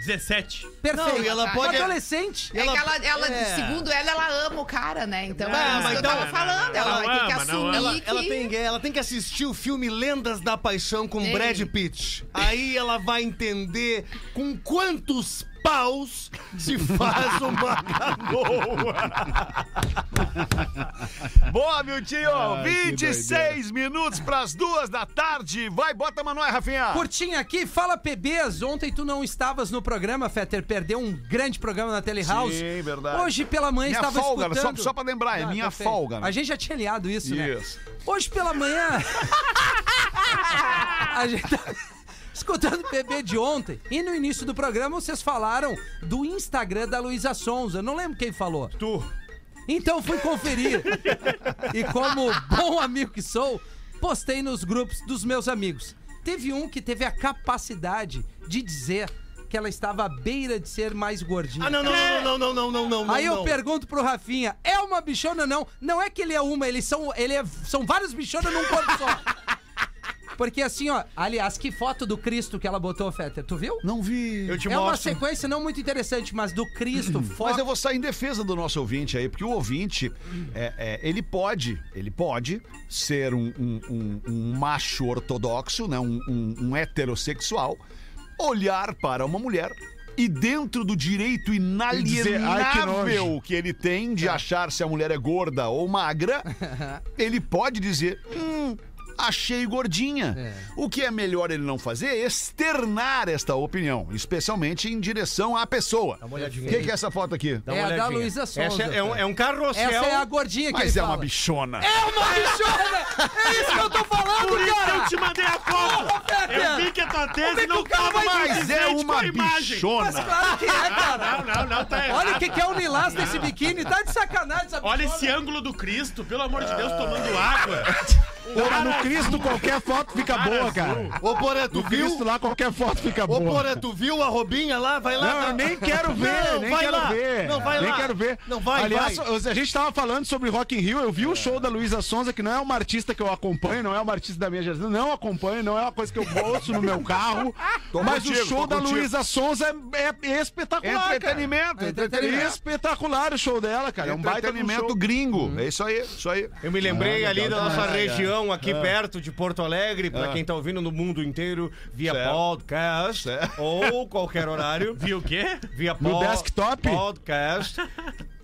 17. Perfeito. Não, e ela Uma pode- adolescente. É que ela, ela É. segundo ela, ela ama o cara, né? Então Ah, é isso que eu então- tava falando. Ela não vai ter que ama, não assumir ama. Ela, que... ela tem, ela tem que assistir o filme Lendas da Paixão com Ei. Brad Pitt. Aí ela vai entender com quantos paus se faz uma canoa. Boa, Miltinho! Que 26 minutos pras duas da tarde. Vai, bota Manoel, Rafinha. Curtinho aqui, fala PBs. Ontem tu não estavas no programa, Fetter. Perdeu um grande programa na Telehouse. Sim, verdade. Hoje pela manhã Minha estava folga, escutando... só- só pra lembrar, é minha perfeito. folga, né? A gente já tinha liado isso, né? Isso. Hoje pela manhã... a gente tá escutando o bebê de ontem. E no início do programa vocês falaram do Instagram da Luísa Sonza. Não lembro quem falou. Tu. Então fui conferir. e como bom amigo que sou, postei nos grupos dos meus amigos. Teve um que teve a capacidade de dizer que ela estava à beira de ser mais gordinha. Ah, não, não, é. não, não, não, não, não, não. Aí não. eu pergunto pro Rafinha, é uma bichona não? Não é que ele é uma, eles são, ele é, são vários bichonas num corpo só. Porque assim, ó, aliás, que foto do Cristo que ela botou, Fetter, tu viu? Não vi. Eu te É uma mostro. sequência não muito interessante, mas do Cristo, foto. Mas eu vou sair em defesa do nosso ouvinte aí, porque o ouvinte, é, é, ele pode, ele pode ser um, um- um- um macho ortodoxo, né, um, um- um heterossexual, olhar para uma mulher e dentro do direito dizer, "Ai, que inalienável nojo." que ele tem de achar se a mulher é gorda ou magra, ele pode dizer, hum, achei gordinha. É. O que é melhor ele não fazer é externar esta opinião, especialmente em direção à pessoa. uma olhadinha O que, que é essa foto aqui? Dá uma É a da. Luísa Sonza, Essa é, é um, é um carrossel. Essa é a gordinha que Mas ele é uma fala. bichona. É uma bichona! É isso que eu tô falando, Por isso cara! eu te mandei a foto. Eu vi que a tua tese é não tava mais Mas é uma a imagem. Mas bichona. claro que é, cara! Não, não, não, tá errado. Olha o que, que é o lilás desse biquíni, tá de sacanagem essa Olha bichona. esse ângulo do Cristo, pelo amor de Deus, tomando água. Porra, no Cristo qualquer foto fica boa, cara. Ô, Porã, tu No Cristo viu? lá qualquer foto fica Ô, boa. Porã, tu viu a Robinha lá? Vai lá. Não, eu nem quero ver, Não, nem vai quero lá. ver. Não, vai nem lá. quero ver. Não, vai, Aliás, vai. a gente tava falando sobre Rock in Rio, eu vi o show da Luísa Sonza, que não é uma artista que eu acompanho, não é uma artista da minha geração, não acompanho, não é uma coisa que eu ouço no meu carro. Tô mas contigo, o show da contigo. Luísa Sonza é, é espetacular, cara. Entretenimento, É entretenimento. espetacular o show dela, cara. É um baita Entretenimento gringo. É isso aí, isso aí. Eu me lembrei Ah, ali da nossa demais. Aqui Ah. perto de Porto Alegre, pra quem tá ouvindo no mundo inteiro, via Certo. podcast Certo. ou qualquer horário. Viu o quê? Via No po- desktop? Podcast.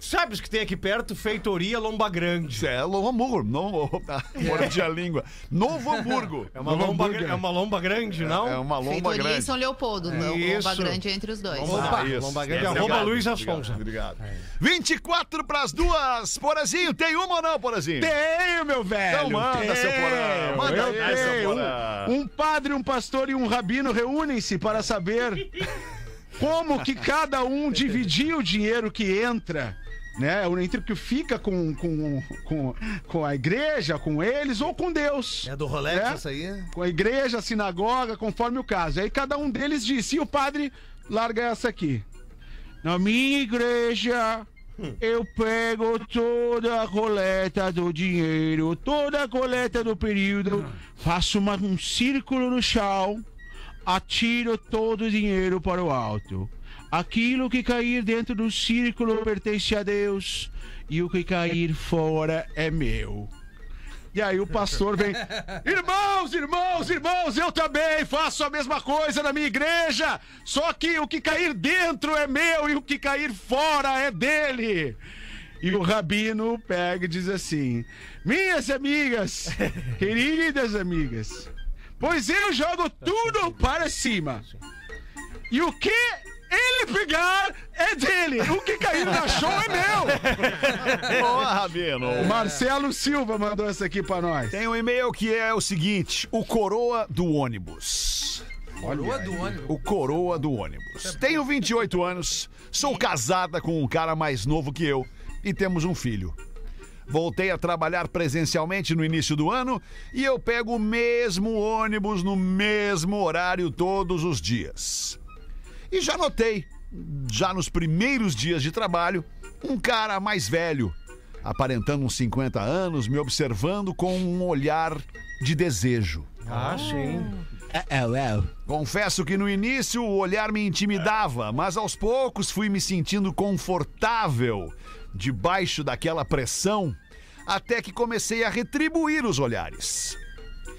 Sabes que tem aqui perto? Feitoria Lomba Grande. É Novo Hamburgo. Novo... Mordi a língua. Novo Hamburgo. É uma, Novo lomba, é uma lomba grande, não? É uma lomba Feitoria em grande. São Leopoldo. Lomba Isso. grande entre os dois. Opa, Ah, isso. lomba grande. É, arroba obrigado, Luísa obrigado. Obrigado. 24 pras duas. Porazinho, tem uma ou não, Porazinho? Tenho, meu velho. Então manda, tenho. seu Porã, manda Eu aí, seu tenho. Porã. Um, um padre, um pastor e um rabino reúnem-se para saber como que cada um dividir o dinheiro que entra. Né, entre o que fica com, com, com, com a igreja, com eles ou com Deus. É do Rolex É? essa aí? Com a igreja, a sinagoga, conforme o caso. Aí cada um deles disse, e o padre larga essa aqui. Na minha igreja, eu pego toda a coleta do dinheiro, toda a coleta do período, faço uma- um círculo no chão, atiro todo o dinheiro para o alto. Aquilo que cair dentro do círculo pertence a Deus, e o que cair fora é meu. E aí o pastor vem, irmãos, irmãos, irmãos, eu também faço a mesma coisa na minha igreja, só que o que cair dentro é meu e o que cair fora é dele. E o rabino pega e diz assim: Minhas amigas, queridas amigas, pois eu jogo tudo para cima. E o que ele pegar é dele. O que cair na show é meu. Boa, Rabino. O Marcelo Silva mandou essa aqui pra nós. Tem um e-mail que é o seguinte: o coroa do ônibus. Coroa do ônibus. O coroa do ônibus. Tenho 28 anos, sou casada com um cara mais novo que eu e temos um filho. Voltei a trabalhar presencialmente no início do ano e eu pego o mesmo ônibus no mesmo horário todos os dias. E já notei, já nos primeiros dias de trabalho, um cara mais velho, aparentando uns 50 anos, me observando com um olhar de desejo. Ah, sim. Confesso que no início o olhar me intimidava, mas aos poucos fui me sentindo confortável debaixo daquela pressão, até que comecei a retribuir os olhares.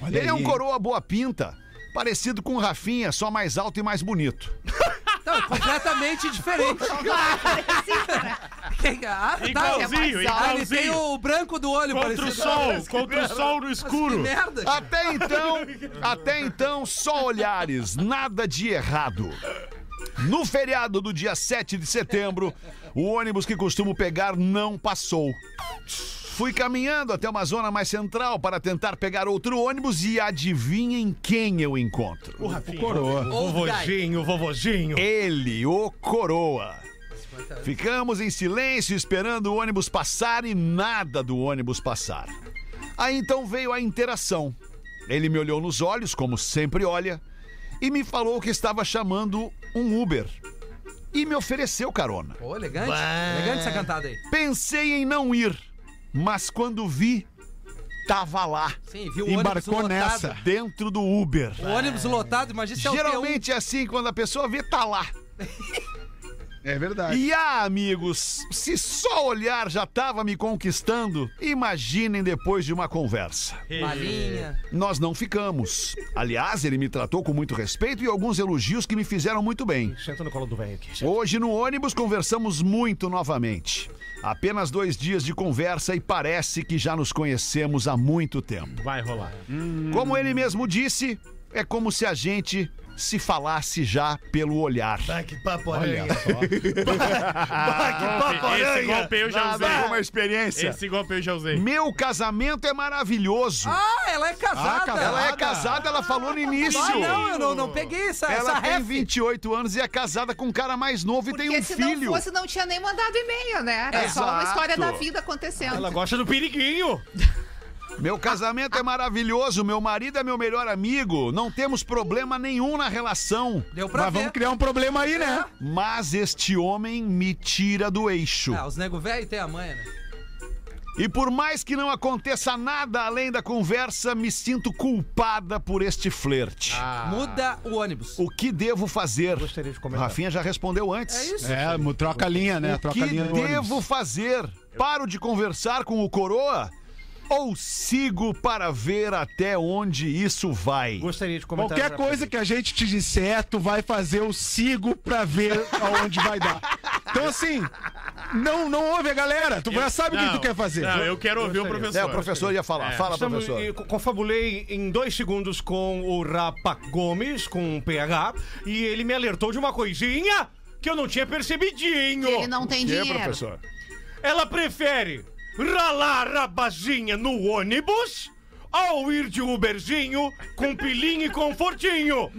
Ele é um coroa boa pinta, parecido com o Rafinha, só mais alto e mais bonito. Não, é completamente diferente. ah, tá. Igualzinho, Ah, ele tem igualzinho. o branco do olho Contra o parecido. sol, contra o sol no Que escuro. merda. cara. Até então, até então, só olhares, nada de errado. No feriado do dia 7 de setembro, o ônibus que costumo pegar não passou. Fui caminhando até uma zona mais central para tentar pegar outro ônibus e adivinhem quem eu encontro? O vovozinho, o vovozinho. Ele, o coroa. Ficamos em silêncio esperando o ônibus passar e nada do ônibus passar. Aí então veio a interação. Ele me olhou nos olhos, como sempre olha, e me falou que estava chamando um Uber. E me ofereceu carona. Pô, elegante. Bah. Elegante essa cantada aí. Pensei em não ir, mas quando vi, tava lá, Sim, viu o ônibus Embarcou lotado. nessa. dentro do Uber. O ônibus lotado, imagina se é o T1. Geralmente é assim, quando a pessoa vê, tá lá. É verdade. E ah, amigos, se só olhar já tava me conquistando, imaginem depois de uma conversa. Malinha. Nós não ficamos. Aliás, ele me tratou com muito respeito e alguns elogios que me fizeram muito bem. Senta no colo do velho aqui. Hoje no ônibus conversamos muito novamente. Apenas dois dias de conversa e parece que já nos conhecemos há muito tempo. Vai rolar. Como ele mesmo disse, é como se a gente se falasse já pelo olhar. Ah, que papo aranha. Ah, que papo Esse aranha. golpe eu já Nada usei. como a experiência. Esse golpe eu já usei. Meu casamento é maravilhoso. Ah, ela é casada. casada. Ela é casada, ela falou no início. Ah, não, eu não, não peguei essa, Ela essa tem ref. 28 anos e é casada com um cara mais novo e Porque tem um se filho. não fosse, não tinha nem mandado e-mail, né? É só uma história da vida acontecendo. Ela gosta do periguinho. Meu casamento é maravilhoso, meu marido é meu melhor amigo, não temos problema nenhum na relação. Deu pra Mas ver. vamos criar um problema aí, né? Mas este homem me tira do eixo. Ah, os nego velho tem a manha, né? E por mais que não aconteça nada além da conversa, me sinto culpada por este flerte. Muda o ônibus. O que devo fazer? Gostaria de comentar. Rafinha já respondeu antes. É isso. É, troca a linha, né? O Troca que a linha do devo ônibus. fazer? Paro de conversar com o coroa? Ou sigo para ver até onde isso vai? Gostaria de comentar. Qualquer coisa que a gente te disser, tu vai fazer o sigo pra ver aonde vai dar. Então, assim, não, não ouve a galera. Tu já sabe o que tu quer fazer. Não, eu quero ouvir o professor. É, o professor ia falar. É. Fala, Estamos, professor. e co- confabulei em dois segundos com o Rapa Gomes, com um PH, e ele me alertou de uma coisinha que eu não tinha percebidinho. Ele não tem Que, dinheiro. professor? Ela prefere ralar a bazinha no ônibus ao ir de Uberzinho com pilinho e confortinho.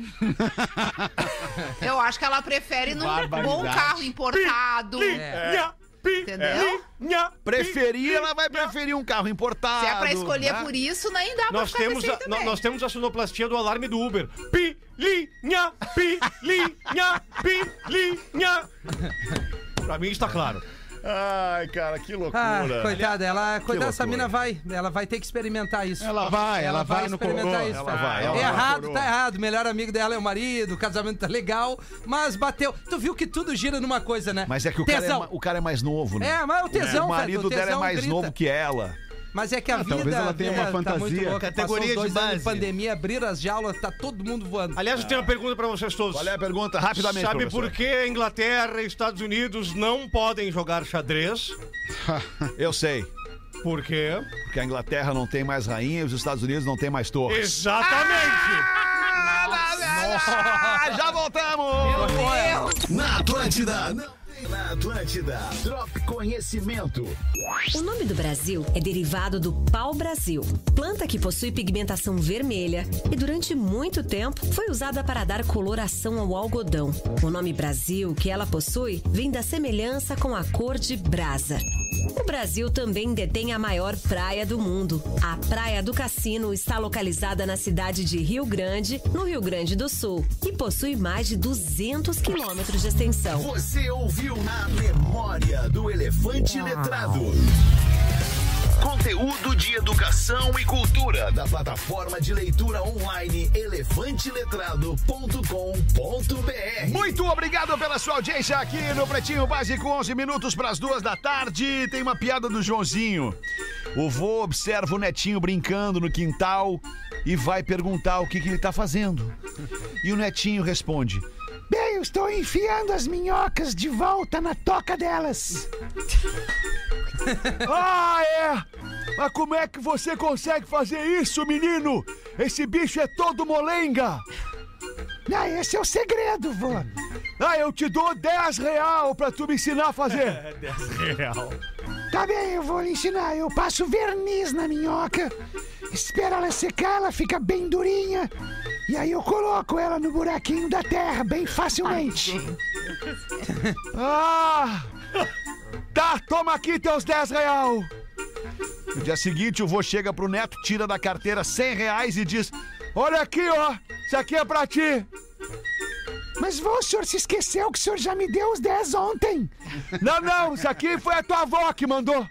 Eu acho que ela prefere num bom carro importado. Linha, pi, Entendeu? linha, Preferir, ela vai preferir um carro importado. Se é pra escolher né? por isso, nem dá pra Nós ficar temos, a, também. nós temos a sonoplastia do alarme do Uber. Pilinha, pilinha, pilinha. Pra mim está claro. Ai, cara, que Ah, loucura. coitada, ela, coitada, essa mina vai, ela vai ter que experimentar isso. Ela vai, ela vai no experimentar coroa. isso. Ela vai, ela é vai errado, tá errado. O melhor amigo dela é o marido, o casamento tá legal, mas bateu. Tu viu que tudo gira numa coisa, né? Mas é que o cara é, tesão. o cara é mais novo, né? É, mas o tesão, O marido o dela é tesão mais grita. novo que ela. Mas é que a vida talvez ela tenha uma é, tá fantasia. louca. Categoria de base. pandemia, abriram as jaulas, tá todo mundo voando. Aliás, eu tenho uma pergunta pra vocês todos. Qual é a pergunta? Rapidamente, Sabe professor. por que a Inglaterra e Estados Unidos não podem jogar xadrez? Eu sei. Por quê? Porque a Inglaterra não tem mais rainha e os Estados Unidos não tem mais torres. Exatamente! Ah, já voltamos! Na Atlântida, não tem na Atlântida. Drop Conhecimento. O nome do Brasil é derivado do pau-brasil, planta que possui pigmentação vermelha e durante muito tempo foi usada para dar coloração ao algodão. O nome Brasil que ela possui vem da semelhança com a cor de brasa. O Brasil também detém a maior praia do mundo. A Praia do Cassino está localizada na cidade de Rio Grande, no Rio Grande do Sul, e possui mais de 200 quilômetros de extensão. Você ouviu na memória do Elefante Letrado. Conteúdo de educação e cultura da plataforma de leitura online elefanteletrado.com.br. Muito obrigado pela sua audiência aqui no Pretinho Básico, 11 minutos para as duas da tarde. Tem uma piada do Joãozinho. O vô observa o netinho brincando no quintal e vai perguntar o que, que ele tá fazendo. E o netinho responde: Bem, eu estou enfiando as minhocas de volta na toca delas. ah, é? Mas como é que você consegue fazer isso, menino? Esse bicho é todo molenga. Ah, esse é o segredo, vô. Ah, eu te dou 10 real pra tu me ensinar a fazer. 10 real. Tá bem, eu vou lhe ensinar. Eu passo verniz na minhoca, espero ela secar, ela fica bem durinha. E aí eu coloco ela no buraquinho da terra, bem facilmente. Ah! Tá, toma aqui teus 10 real. No dia seguinte, o vô chega pro neto, tira da carteira 100 reais e diz: Olha aqui, ó, isso aqui é pra ti. Mas vô, o senhor se esqueceu que o senhor já me deu os 10 ontem. Não, não, isso aqui foi a tua avó que mandou.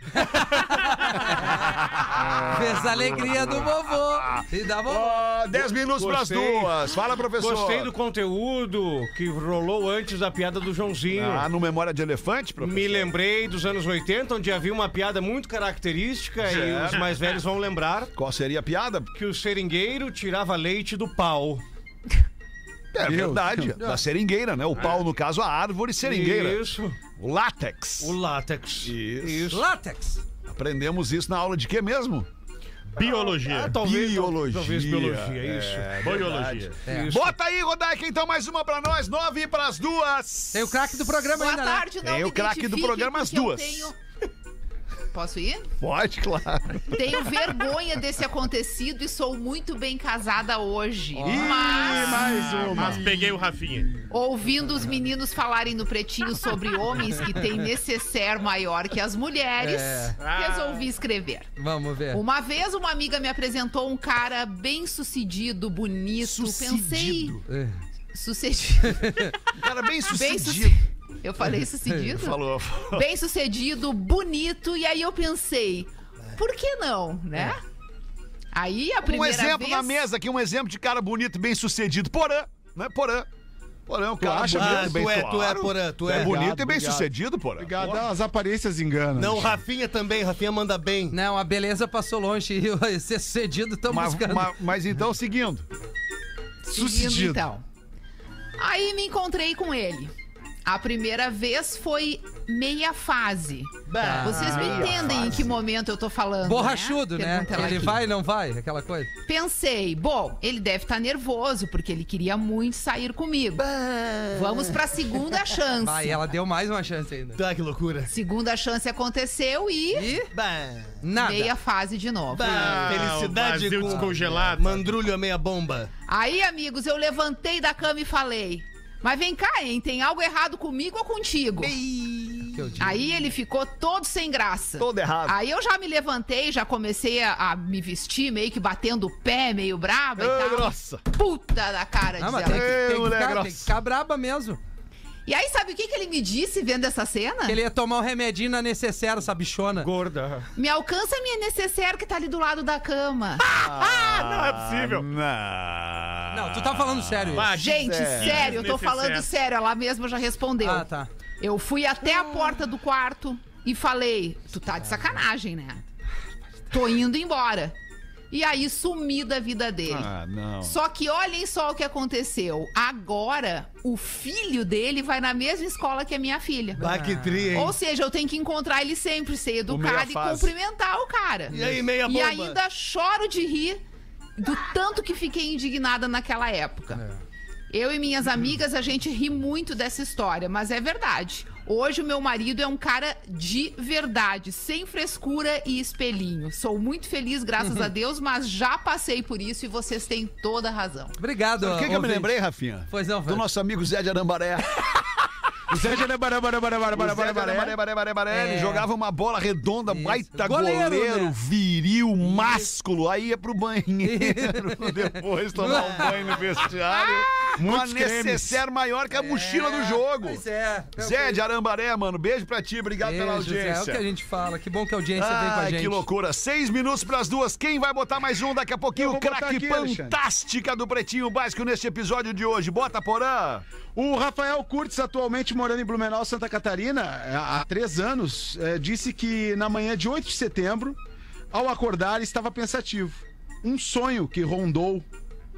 Fez a alegria do vovô e da vovó. 10 minutos pras Gostei. duas. Fala, professor. Gostei do conteúdo que rolou antes da piada do Joãozinho. Ah, no Memória de Elefante, professor? Me lembrei dos anos 80, onde havia uma piada muito característica e os mais velhos vão lembrar Qual seria a piada? que o seringueiro tirava leite do pau. É verdade, da seringueira, né? O pau, no caso, a árvore seringueira. Isso. O látex. O látex. Isso. Látex. Aprendemos isso na aula de quê mesmo? Biologia. Ah, talvez, Biologia. Talvez biologia, isso. É, Biologia. É. Bota aí, Rodaica, então mais uma pra nós, nove pras duas. Tem o craque do programa Boa ainda, né? tarde, não Tem me o craque do identifique, programa, as porque eu duas. tenho- Posso ir? Pode, claro. Tenho vergonha desse acontecido e sou muito bem casada hoje. Ih, Mas, mais uma. Mas peguei o Rafinha. ouvindo os meninos falarem no pretinho sobre homens que têm necessaire maior que as mulheres, É. resolvi escrever. Vamos ver. Uma vez uma amiga me apresentou um cara bem sucedido, bonito. Pensei. É. Sucedido. Cara, bem Bem sucedido. Eu falei sucedido? Falou. bem sucedido, bonito, e aí eu pensei, por que não, né? Aí a Um primeira exemplo vez... na mesa aqui, um exemplo de cara bonito, bem sucedido. Porã, né? Porã. Porã é um cara acha bonito, Ah, bem tu é, tu é, claro. Porã, tu É é. bonito Obrigado, e bem obrigado. sucedido, Porã. Obrigado, as aparências enganam. Não, Rafinha também, Rafinha manda bem. Não, a beleza passou longe e o ser sucedido estão Mas, buscando. mas- mas então, seguindo. Seguindo, Sucedido. então. Aí me encontrei com ele. A primeira vez foi meia fase. Bah. Vocês me entendem em que momento eu tô falando, Borrachudo, né? Ela Ele aqui. vai e não vai, aquela coisa. Pensei, bom, ele deve estar nervoso porque ele queria muito sair comigo. Vamos pra segunda chance. Vai, ela deu mais uma chance ainda. Tá, que loucura. Segunda chance aconteceu e E nada. meia fase de novo. Bah. Felicidade vazio com descongelado. mandrulho a meia bomba. Aí, amigos, eu levantei da cama e falei: Mas vem cá, hein? Tem algo errado comigo ou contigo? Digo. Aí ele ficou todo sem graça. Todo errado. Aí eu já me levantei, já comecei a, a me vestir, meio que batendo o pé, meio braba e tal. grossa. Puta da cara, Não, diz mas tem que, tem que mulher ficar, tem que ficar braba mesmo. E aí, sabe o que, que ele me disse vendo essa cena? Que ele ia tomar um remedinho na necessária, essa bichona. Gorda. Me alcança a minha necessaire que tá ali do lado da cama. Não é possível. Não. Não, tu tá falando sério. Gente, é. sério, eu tô falando sério. Ela mesma já respondeu. Ah, tá. Eu fui até a porta do quarto e falei: Tu tá de sacanagem, né? Tô indo embora. E aí sumi da vida dele. Ah, não. Só que olhem só o que aconteceu. Agora, o filho dele vai na mesma escola que a minha filha. Bah, que tri, hein? Ou seja, eu tenho que encontrar ele sempre, ser educado e fase. cumprimentar o cara. E aí, meia E bomba? ainda choro de rir do tanto que fiquei indignada naquela época. Eu e minhas amigas, a gente ri muito dessa história, mas é verdade. Hoje o meu marido é um cara de verdade, sem frescura e espelhinho. Sou muito feliz, graças a Deus, mas já passei por isso e vocês têm toda a razão. Obrigado. O que, que eu me lembrei, Rafinha? Pois não, Do nosso amigo Zé de Arambaré. Zé de Baré, Baré, Baré, Baré, O Baré, Zé de Baré, Arambaré, baré, baré, baré, É. Ele jogava uma bola redonda, Isso. baita Goleiro, goleiro, né? viril, másculo. Aí ia pro banheiro. Depois tomar um banho no vestiário. Com a Muitos cremes. necessaire maior que a mochila do jogo. Pois é. Zé de Arambaré, mano. Beijo pra ti. Obrigado pela Beijo, Zé. É o audiência. que a gente fala. Que bom que a audiência vem com a Ai, gente. que loucura. Seis minutos pras duas. Quem vai botar mais um daqui a pouquinho? Botar Craque fantástica do Pretinho Básico neste episódio de hoje. Bota, Porã. O Rafael Curtis, atualmente morando em Blumenau, Santa Catarina, é, há três anos, é, disse que na manhã de 8 de setembro, ao acordar, estava pensativo. Um sonho que rondou,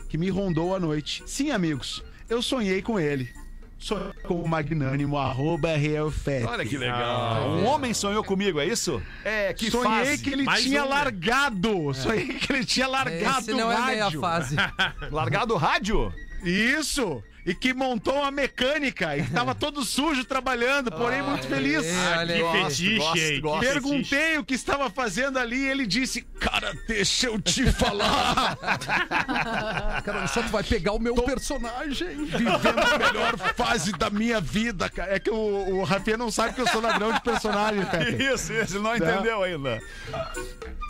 que me rondou à noite. Sim, amigos, eu sonhei com ele. Sonhei com o magnânimo, arroba Real Fett. Olha que legal. Um homem sonhou comigo, é isso? É, que Sonhei fase. que ele Mais tinha um, né? largado. Sonhei que ele tinha largado Esse não o é meia rádio. fase. Largado o rádio? Isso! E que montou uma mecânica e que tava todo sujo trabalhando, porém muito feliz. Aí. Que fetiche, gosto, hein? gosto. Que fetiche. Perguntei o que estava fazendo ali e ele disse: Cara, deixa eu te falar. Cara, só tu vai pegar o meu personagem. Vivendo a melhor fase da minha vida, cara. É que o, o Rafinha não sabe que eu sou ladrão de personagem, cara. Isso, isso. Ele não entendeu ainda.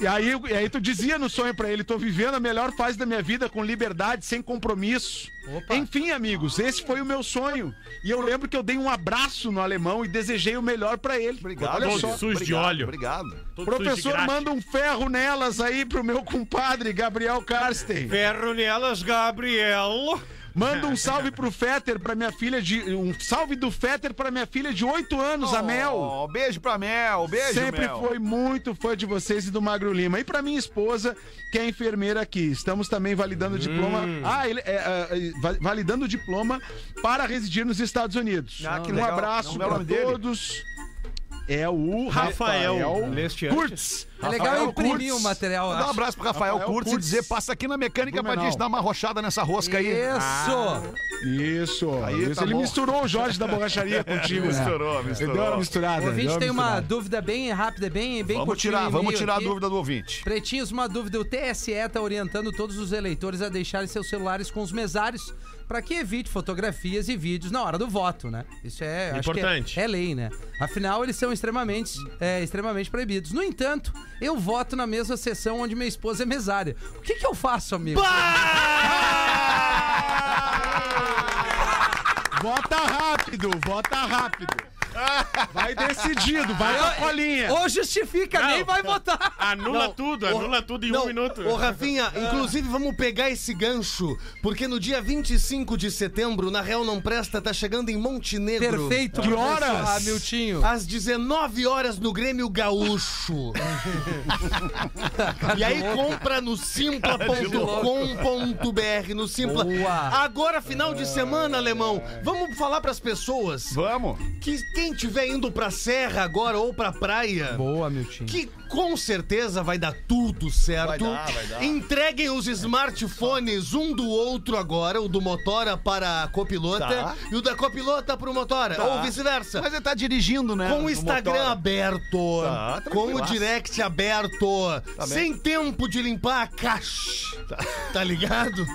E aí, e aí tu dizia no sonho pra ele: Tô vivendo a melhor fase da minha vida com liberdade, sem compromisso. Opa. Enfim, amigos, esse foi o meu sonho. E eu lembro que eu dei um abraço no alemão e desejei o melhor pra ele. Obrigado. Olha Todo só. sujo de Obrigado, óleo. Obrigado. Todo Professor, manda um ferro nelas aí pro meu compadre Gabriel Karsten. Ferro nelas, Gabriel. Manda um salve pro Fetter, pra minha filha de. Um salve do Fetter pra minha filha de 8 anos, a Mel. Oh, beijo pra Mel, beijo, Sempre Mel. foi muito fã de vocês e do Magro Lima. E pra minha esposa, que é enfermeira aqui. Estamos também validando o diploma. Hum. Ah, ele, é, é, é, va- validando o diploma para residir nos Estados Unidos. Ah, um legal. abraço Como é pra nome dele? É o Rafael. Rafael. Kurtz. É legal Rafael imprimir Kurtz. o material. Mandar um abraço pro Rafael, Rafael Kurtz e Kurtz. dizer, passa aqui na mecânica pra gente dar uma rochada nessa rosca aí. Isso! Isso. Aí isso. tá ele bom. misturou o Jorge da borracharia contigo, né? Misturou, Ele misturou. deu uma misturada. O ouvinte uma tem uma misturada. dúvida bem rápida, bem, bem Vamos tirar, vamos tirar a aqui. dúvida do ouvinte. Pretinhos, uma dúvida. O TSE está orientando todos os eleitores a deixarem seus celulares com os mesários para que evite fotografias e vídeos na hora do voto, né? Isso é acho que é- Importante. é, lei, né? Afinal, eles são extremamente, é, extremamente proibidos. No entanto, eu voto na mesma sessão onde minha esposa é mesária. O que, que eu faço, amigo? Vota rápido, vota rápido. Vai decidido, vai com a colinha. Ou justifica, nem vai votar. Anula Não, tudo, o- anula tudo em Não, um minuto. Ô, Rafinha, inclusive vamos pegar esse gancho, porque no dia 25 de setembro, na Real Não Presta, tá chegando em Montenegro. Perfeito. Que horas? Hamiltinho. Às 19 horas no Grêmio Gaúcho. e aí compra no simpla.com.br, no Simpla. Boa. Agora, final de semana, alemão, vamos falar pras pessoas Vamos. que quem tiver indo pra serra agora ou pra praia, Boa, Hamiltinho. que com certeza vai dar tudo certo. Vai dar, vai dar. Entreguem os smartphones um do outro agora, o do Motora para a copilota Tá. e o da copilota para o Motora, ou vice-versa. Mas ele tá dirigindo, né? Com o Instagram motor. aberto, Tá, com o direct aberto, bem. sem tempo de limpar a caixa. Tá ligado?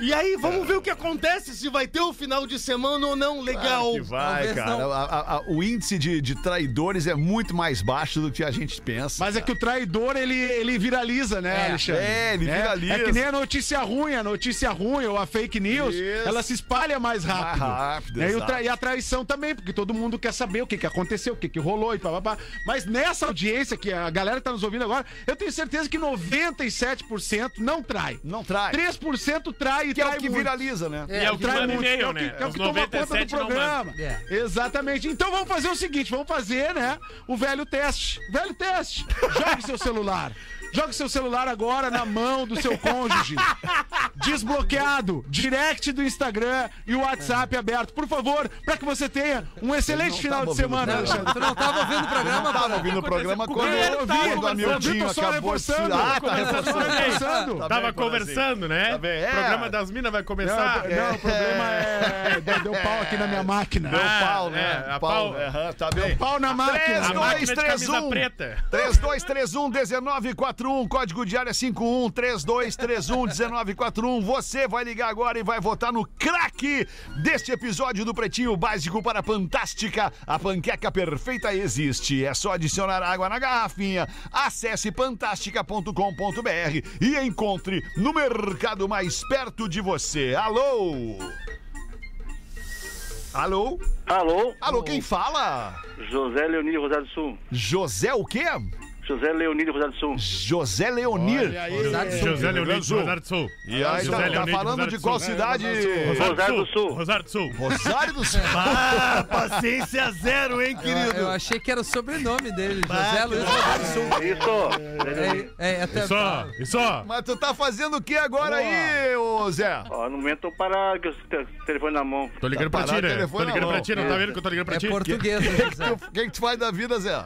E aí, vamos ver o que acontece, se vai ter o final de semana ou não. Legal. Que vai, Talvez cara. A- a- a- o índice de, de traidores é muito mais baixo do que a gente pensa. Mas é que o traidor, ele, ele viraliza, né, É. Alexandre? É, ele viraliza. É que nem a notícia ruim, a notícia ruim ou a fake news, Isso. ela se espalha mais rápido. Mais rápido, Né? E, tra- e a traição também, porque todo mundo quer saber o que, que aconteceu, o que, que rolou e papapá. Mas nessa audiência, que a galera tá nos ouvindo agora, eu tenho certeza que 97% não trai. Não trai. 3% trai e Que é trai o que muito. viraliza, né? E é o que Trai muito, e-mail, é o que- né? É o que toma conta do 97 não programa. É. Exatamente. Então vamos fazer o seguinte, vamos fazer, né, o velho teste. Velho teste. Jogue seu celular. Jogue seu celular agora na mão do seu cônjuge. Desbloqueado, direct do Instagram e o WhatsApp aberto. Por favor, para que você tenha um excelente final de semana, Alexandre. Tu não tava ouvindo o programa, não tava ouvindo o programa quando eu ouvi, quando a Mildinho acabou de... Ah, tá reforçando. Tá tava conversando, assim. né? Tá o é. programa das minas vai começar. Não, o problema é, é... Deu pau aqui na minha máquina. Deu ah, pau, né? É. pau... Né? Tá bem. Deu pau na máquina. 3, 2, 3, 1. 3, 2, 3, 1, 19, 4. 1941, código diário área 51 3231 1941. Você vai ligar agora e vai votar no craque deste episódio do Pretinho Básico para Fantástica. A panqueca perfeita existe. É só adicionar água na garrafinha. Acesse fantastica.com.br e encontre no mercado mais perto de você. Alô! Alô? Alô? Alô, quem fala? José Leonir Rosário Sul. José o quê? José Leonir Rosário do Sul. José Leonir. José Leonir Sul. Rosário do Sul. E aí, José tá, tá Leonir falando Rosário de do qual cidade? Rosário do Sul. Rosário do Sul. Rosário do Sul. Ah, paciência zero, hein, Eu, querido? eu achei que era o sobrenome dele, José Luiz Rosário Sul. Isso. É, é, até Isso, isso. Mas tu tá fazendo o que agora aí, ô Zé? Ó, no momento eu parar com o te- telefone na mão. Tô ligando Tá pra ti, parado né? telefone Tô ligando pra ti, não tá vendo que eu tô ligando pra é ti? português, né, José? O que, que tu faz da vida, Zé?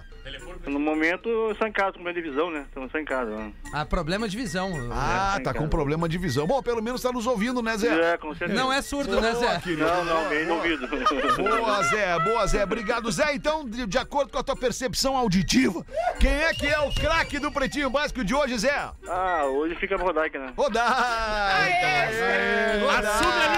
No momento eu só em casa, com divisão, né? Estamos só em casa. ó. Ah, problema de visão. Ah, tá com problema de visão. Bom, pelo menos tá nos ouvindo, né, Zé? É, com certeza. Não é surdo, né, Zé? Não, não, bem no ouvido. Boa, Zé, boa, Zé. Obrigado, Zé. Então, de, de acordo com a tua percepção auditiva, quem é que é o craque do Pretinho Básico de hoje, Zé? Ah, hoje fica Rodaica, né? Rodaica! Assume a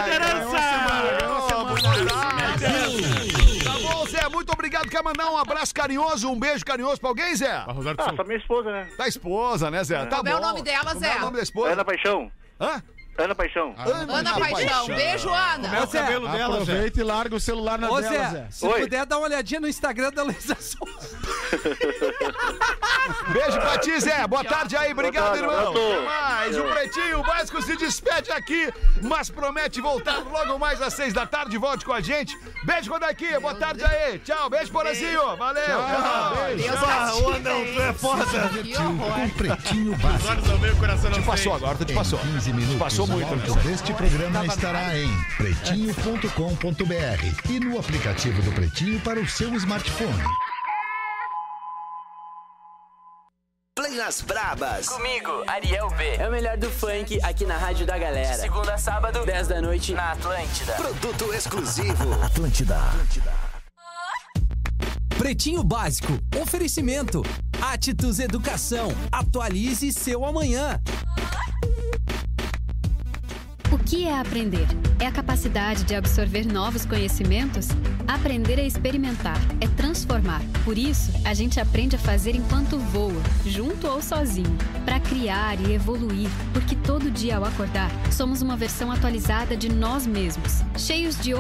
obrigado. Quer mandar um abraço carinhoso, um beijo carinhoso pra alguém, Zé? Pra Rosário do Ah, Sul. só minha esposa, né? Da esposa, né, Zé? Tá Como é bom. o nome dela, Como é Zé? o nome da esposa? Ana Paixão. Hã? Ana Paixão. Ana Paixão. Beijo, Ana. Ô, Zé, cabelo dela, Zé. Aproveita e larga o celular na Ô, dela, Zé, Zé. se Oi. puder dar uma olhadinha no Instagram da Luísa Souza. Beijo pra ti, Zé. Boa tarde aí. Obrigado, tarde, irmão. mais. O Pretinho Básico se despede aqui, mas promete voltar logo mais às seis da tarde. Volte com a gente. Beijo, Rodaquinha. Boa tarde aí. Tchau. Beijo, Porazinho. Valeu. Tchau. Ah, ô, Andão, tu é foda. Que horror. Com Pretinho Os Básico. olhos não veem, o coração não Te passou agora, tu te passou. 15 minutos, Passou muito, o né? deste programa estará em pretinho.com.br e no aplicativo do Pretinho para o seu smartphone. Play nas Brabas. Comigo, Ariel B. É o melhor do funk aqui na Rádio da Galera. Segunda a sábado, 10 da noite, na Atlântida. Produto exclusivo. Atlântida. Pretinho Básico. Oferecimento. Atitudes Educação. Atualize seu amanhã. Que é aprender? É a capacidade de absorver novos conhecimentos? Aprender é experimentar, é transformar. Por isso, a gente aprende a fazer enquanto voa, junto ou sozinho, para criar e evoluir, porque todo dia ao acordar, somos uma versão atualizada de nós mesmos, cheios de oportunidades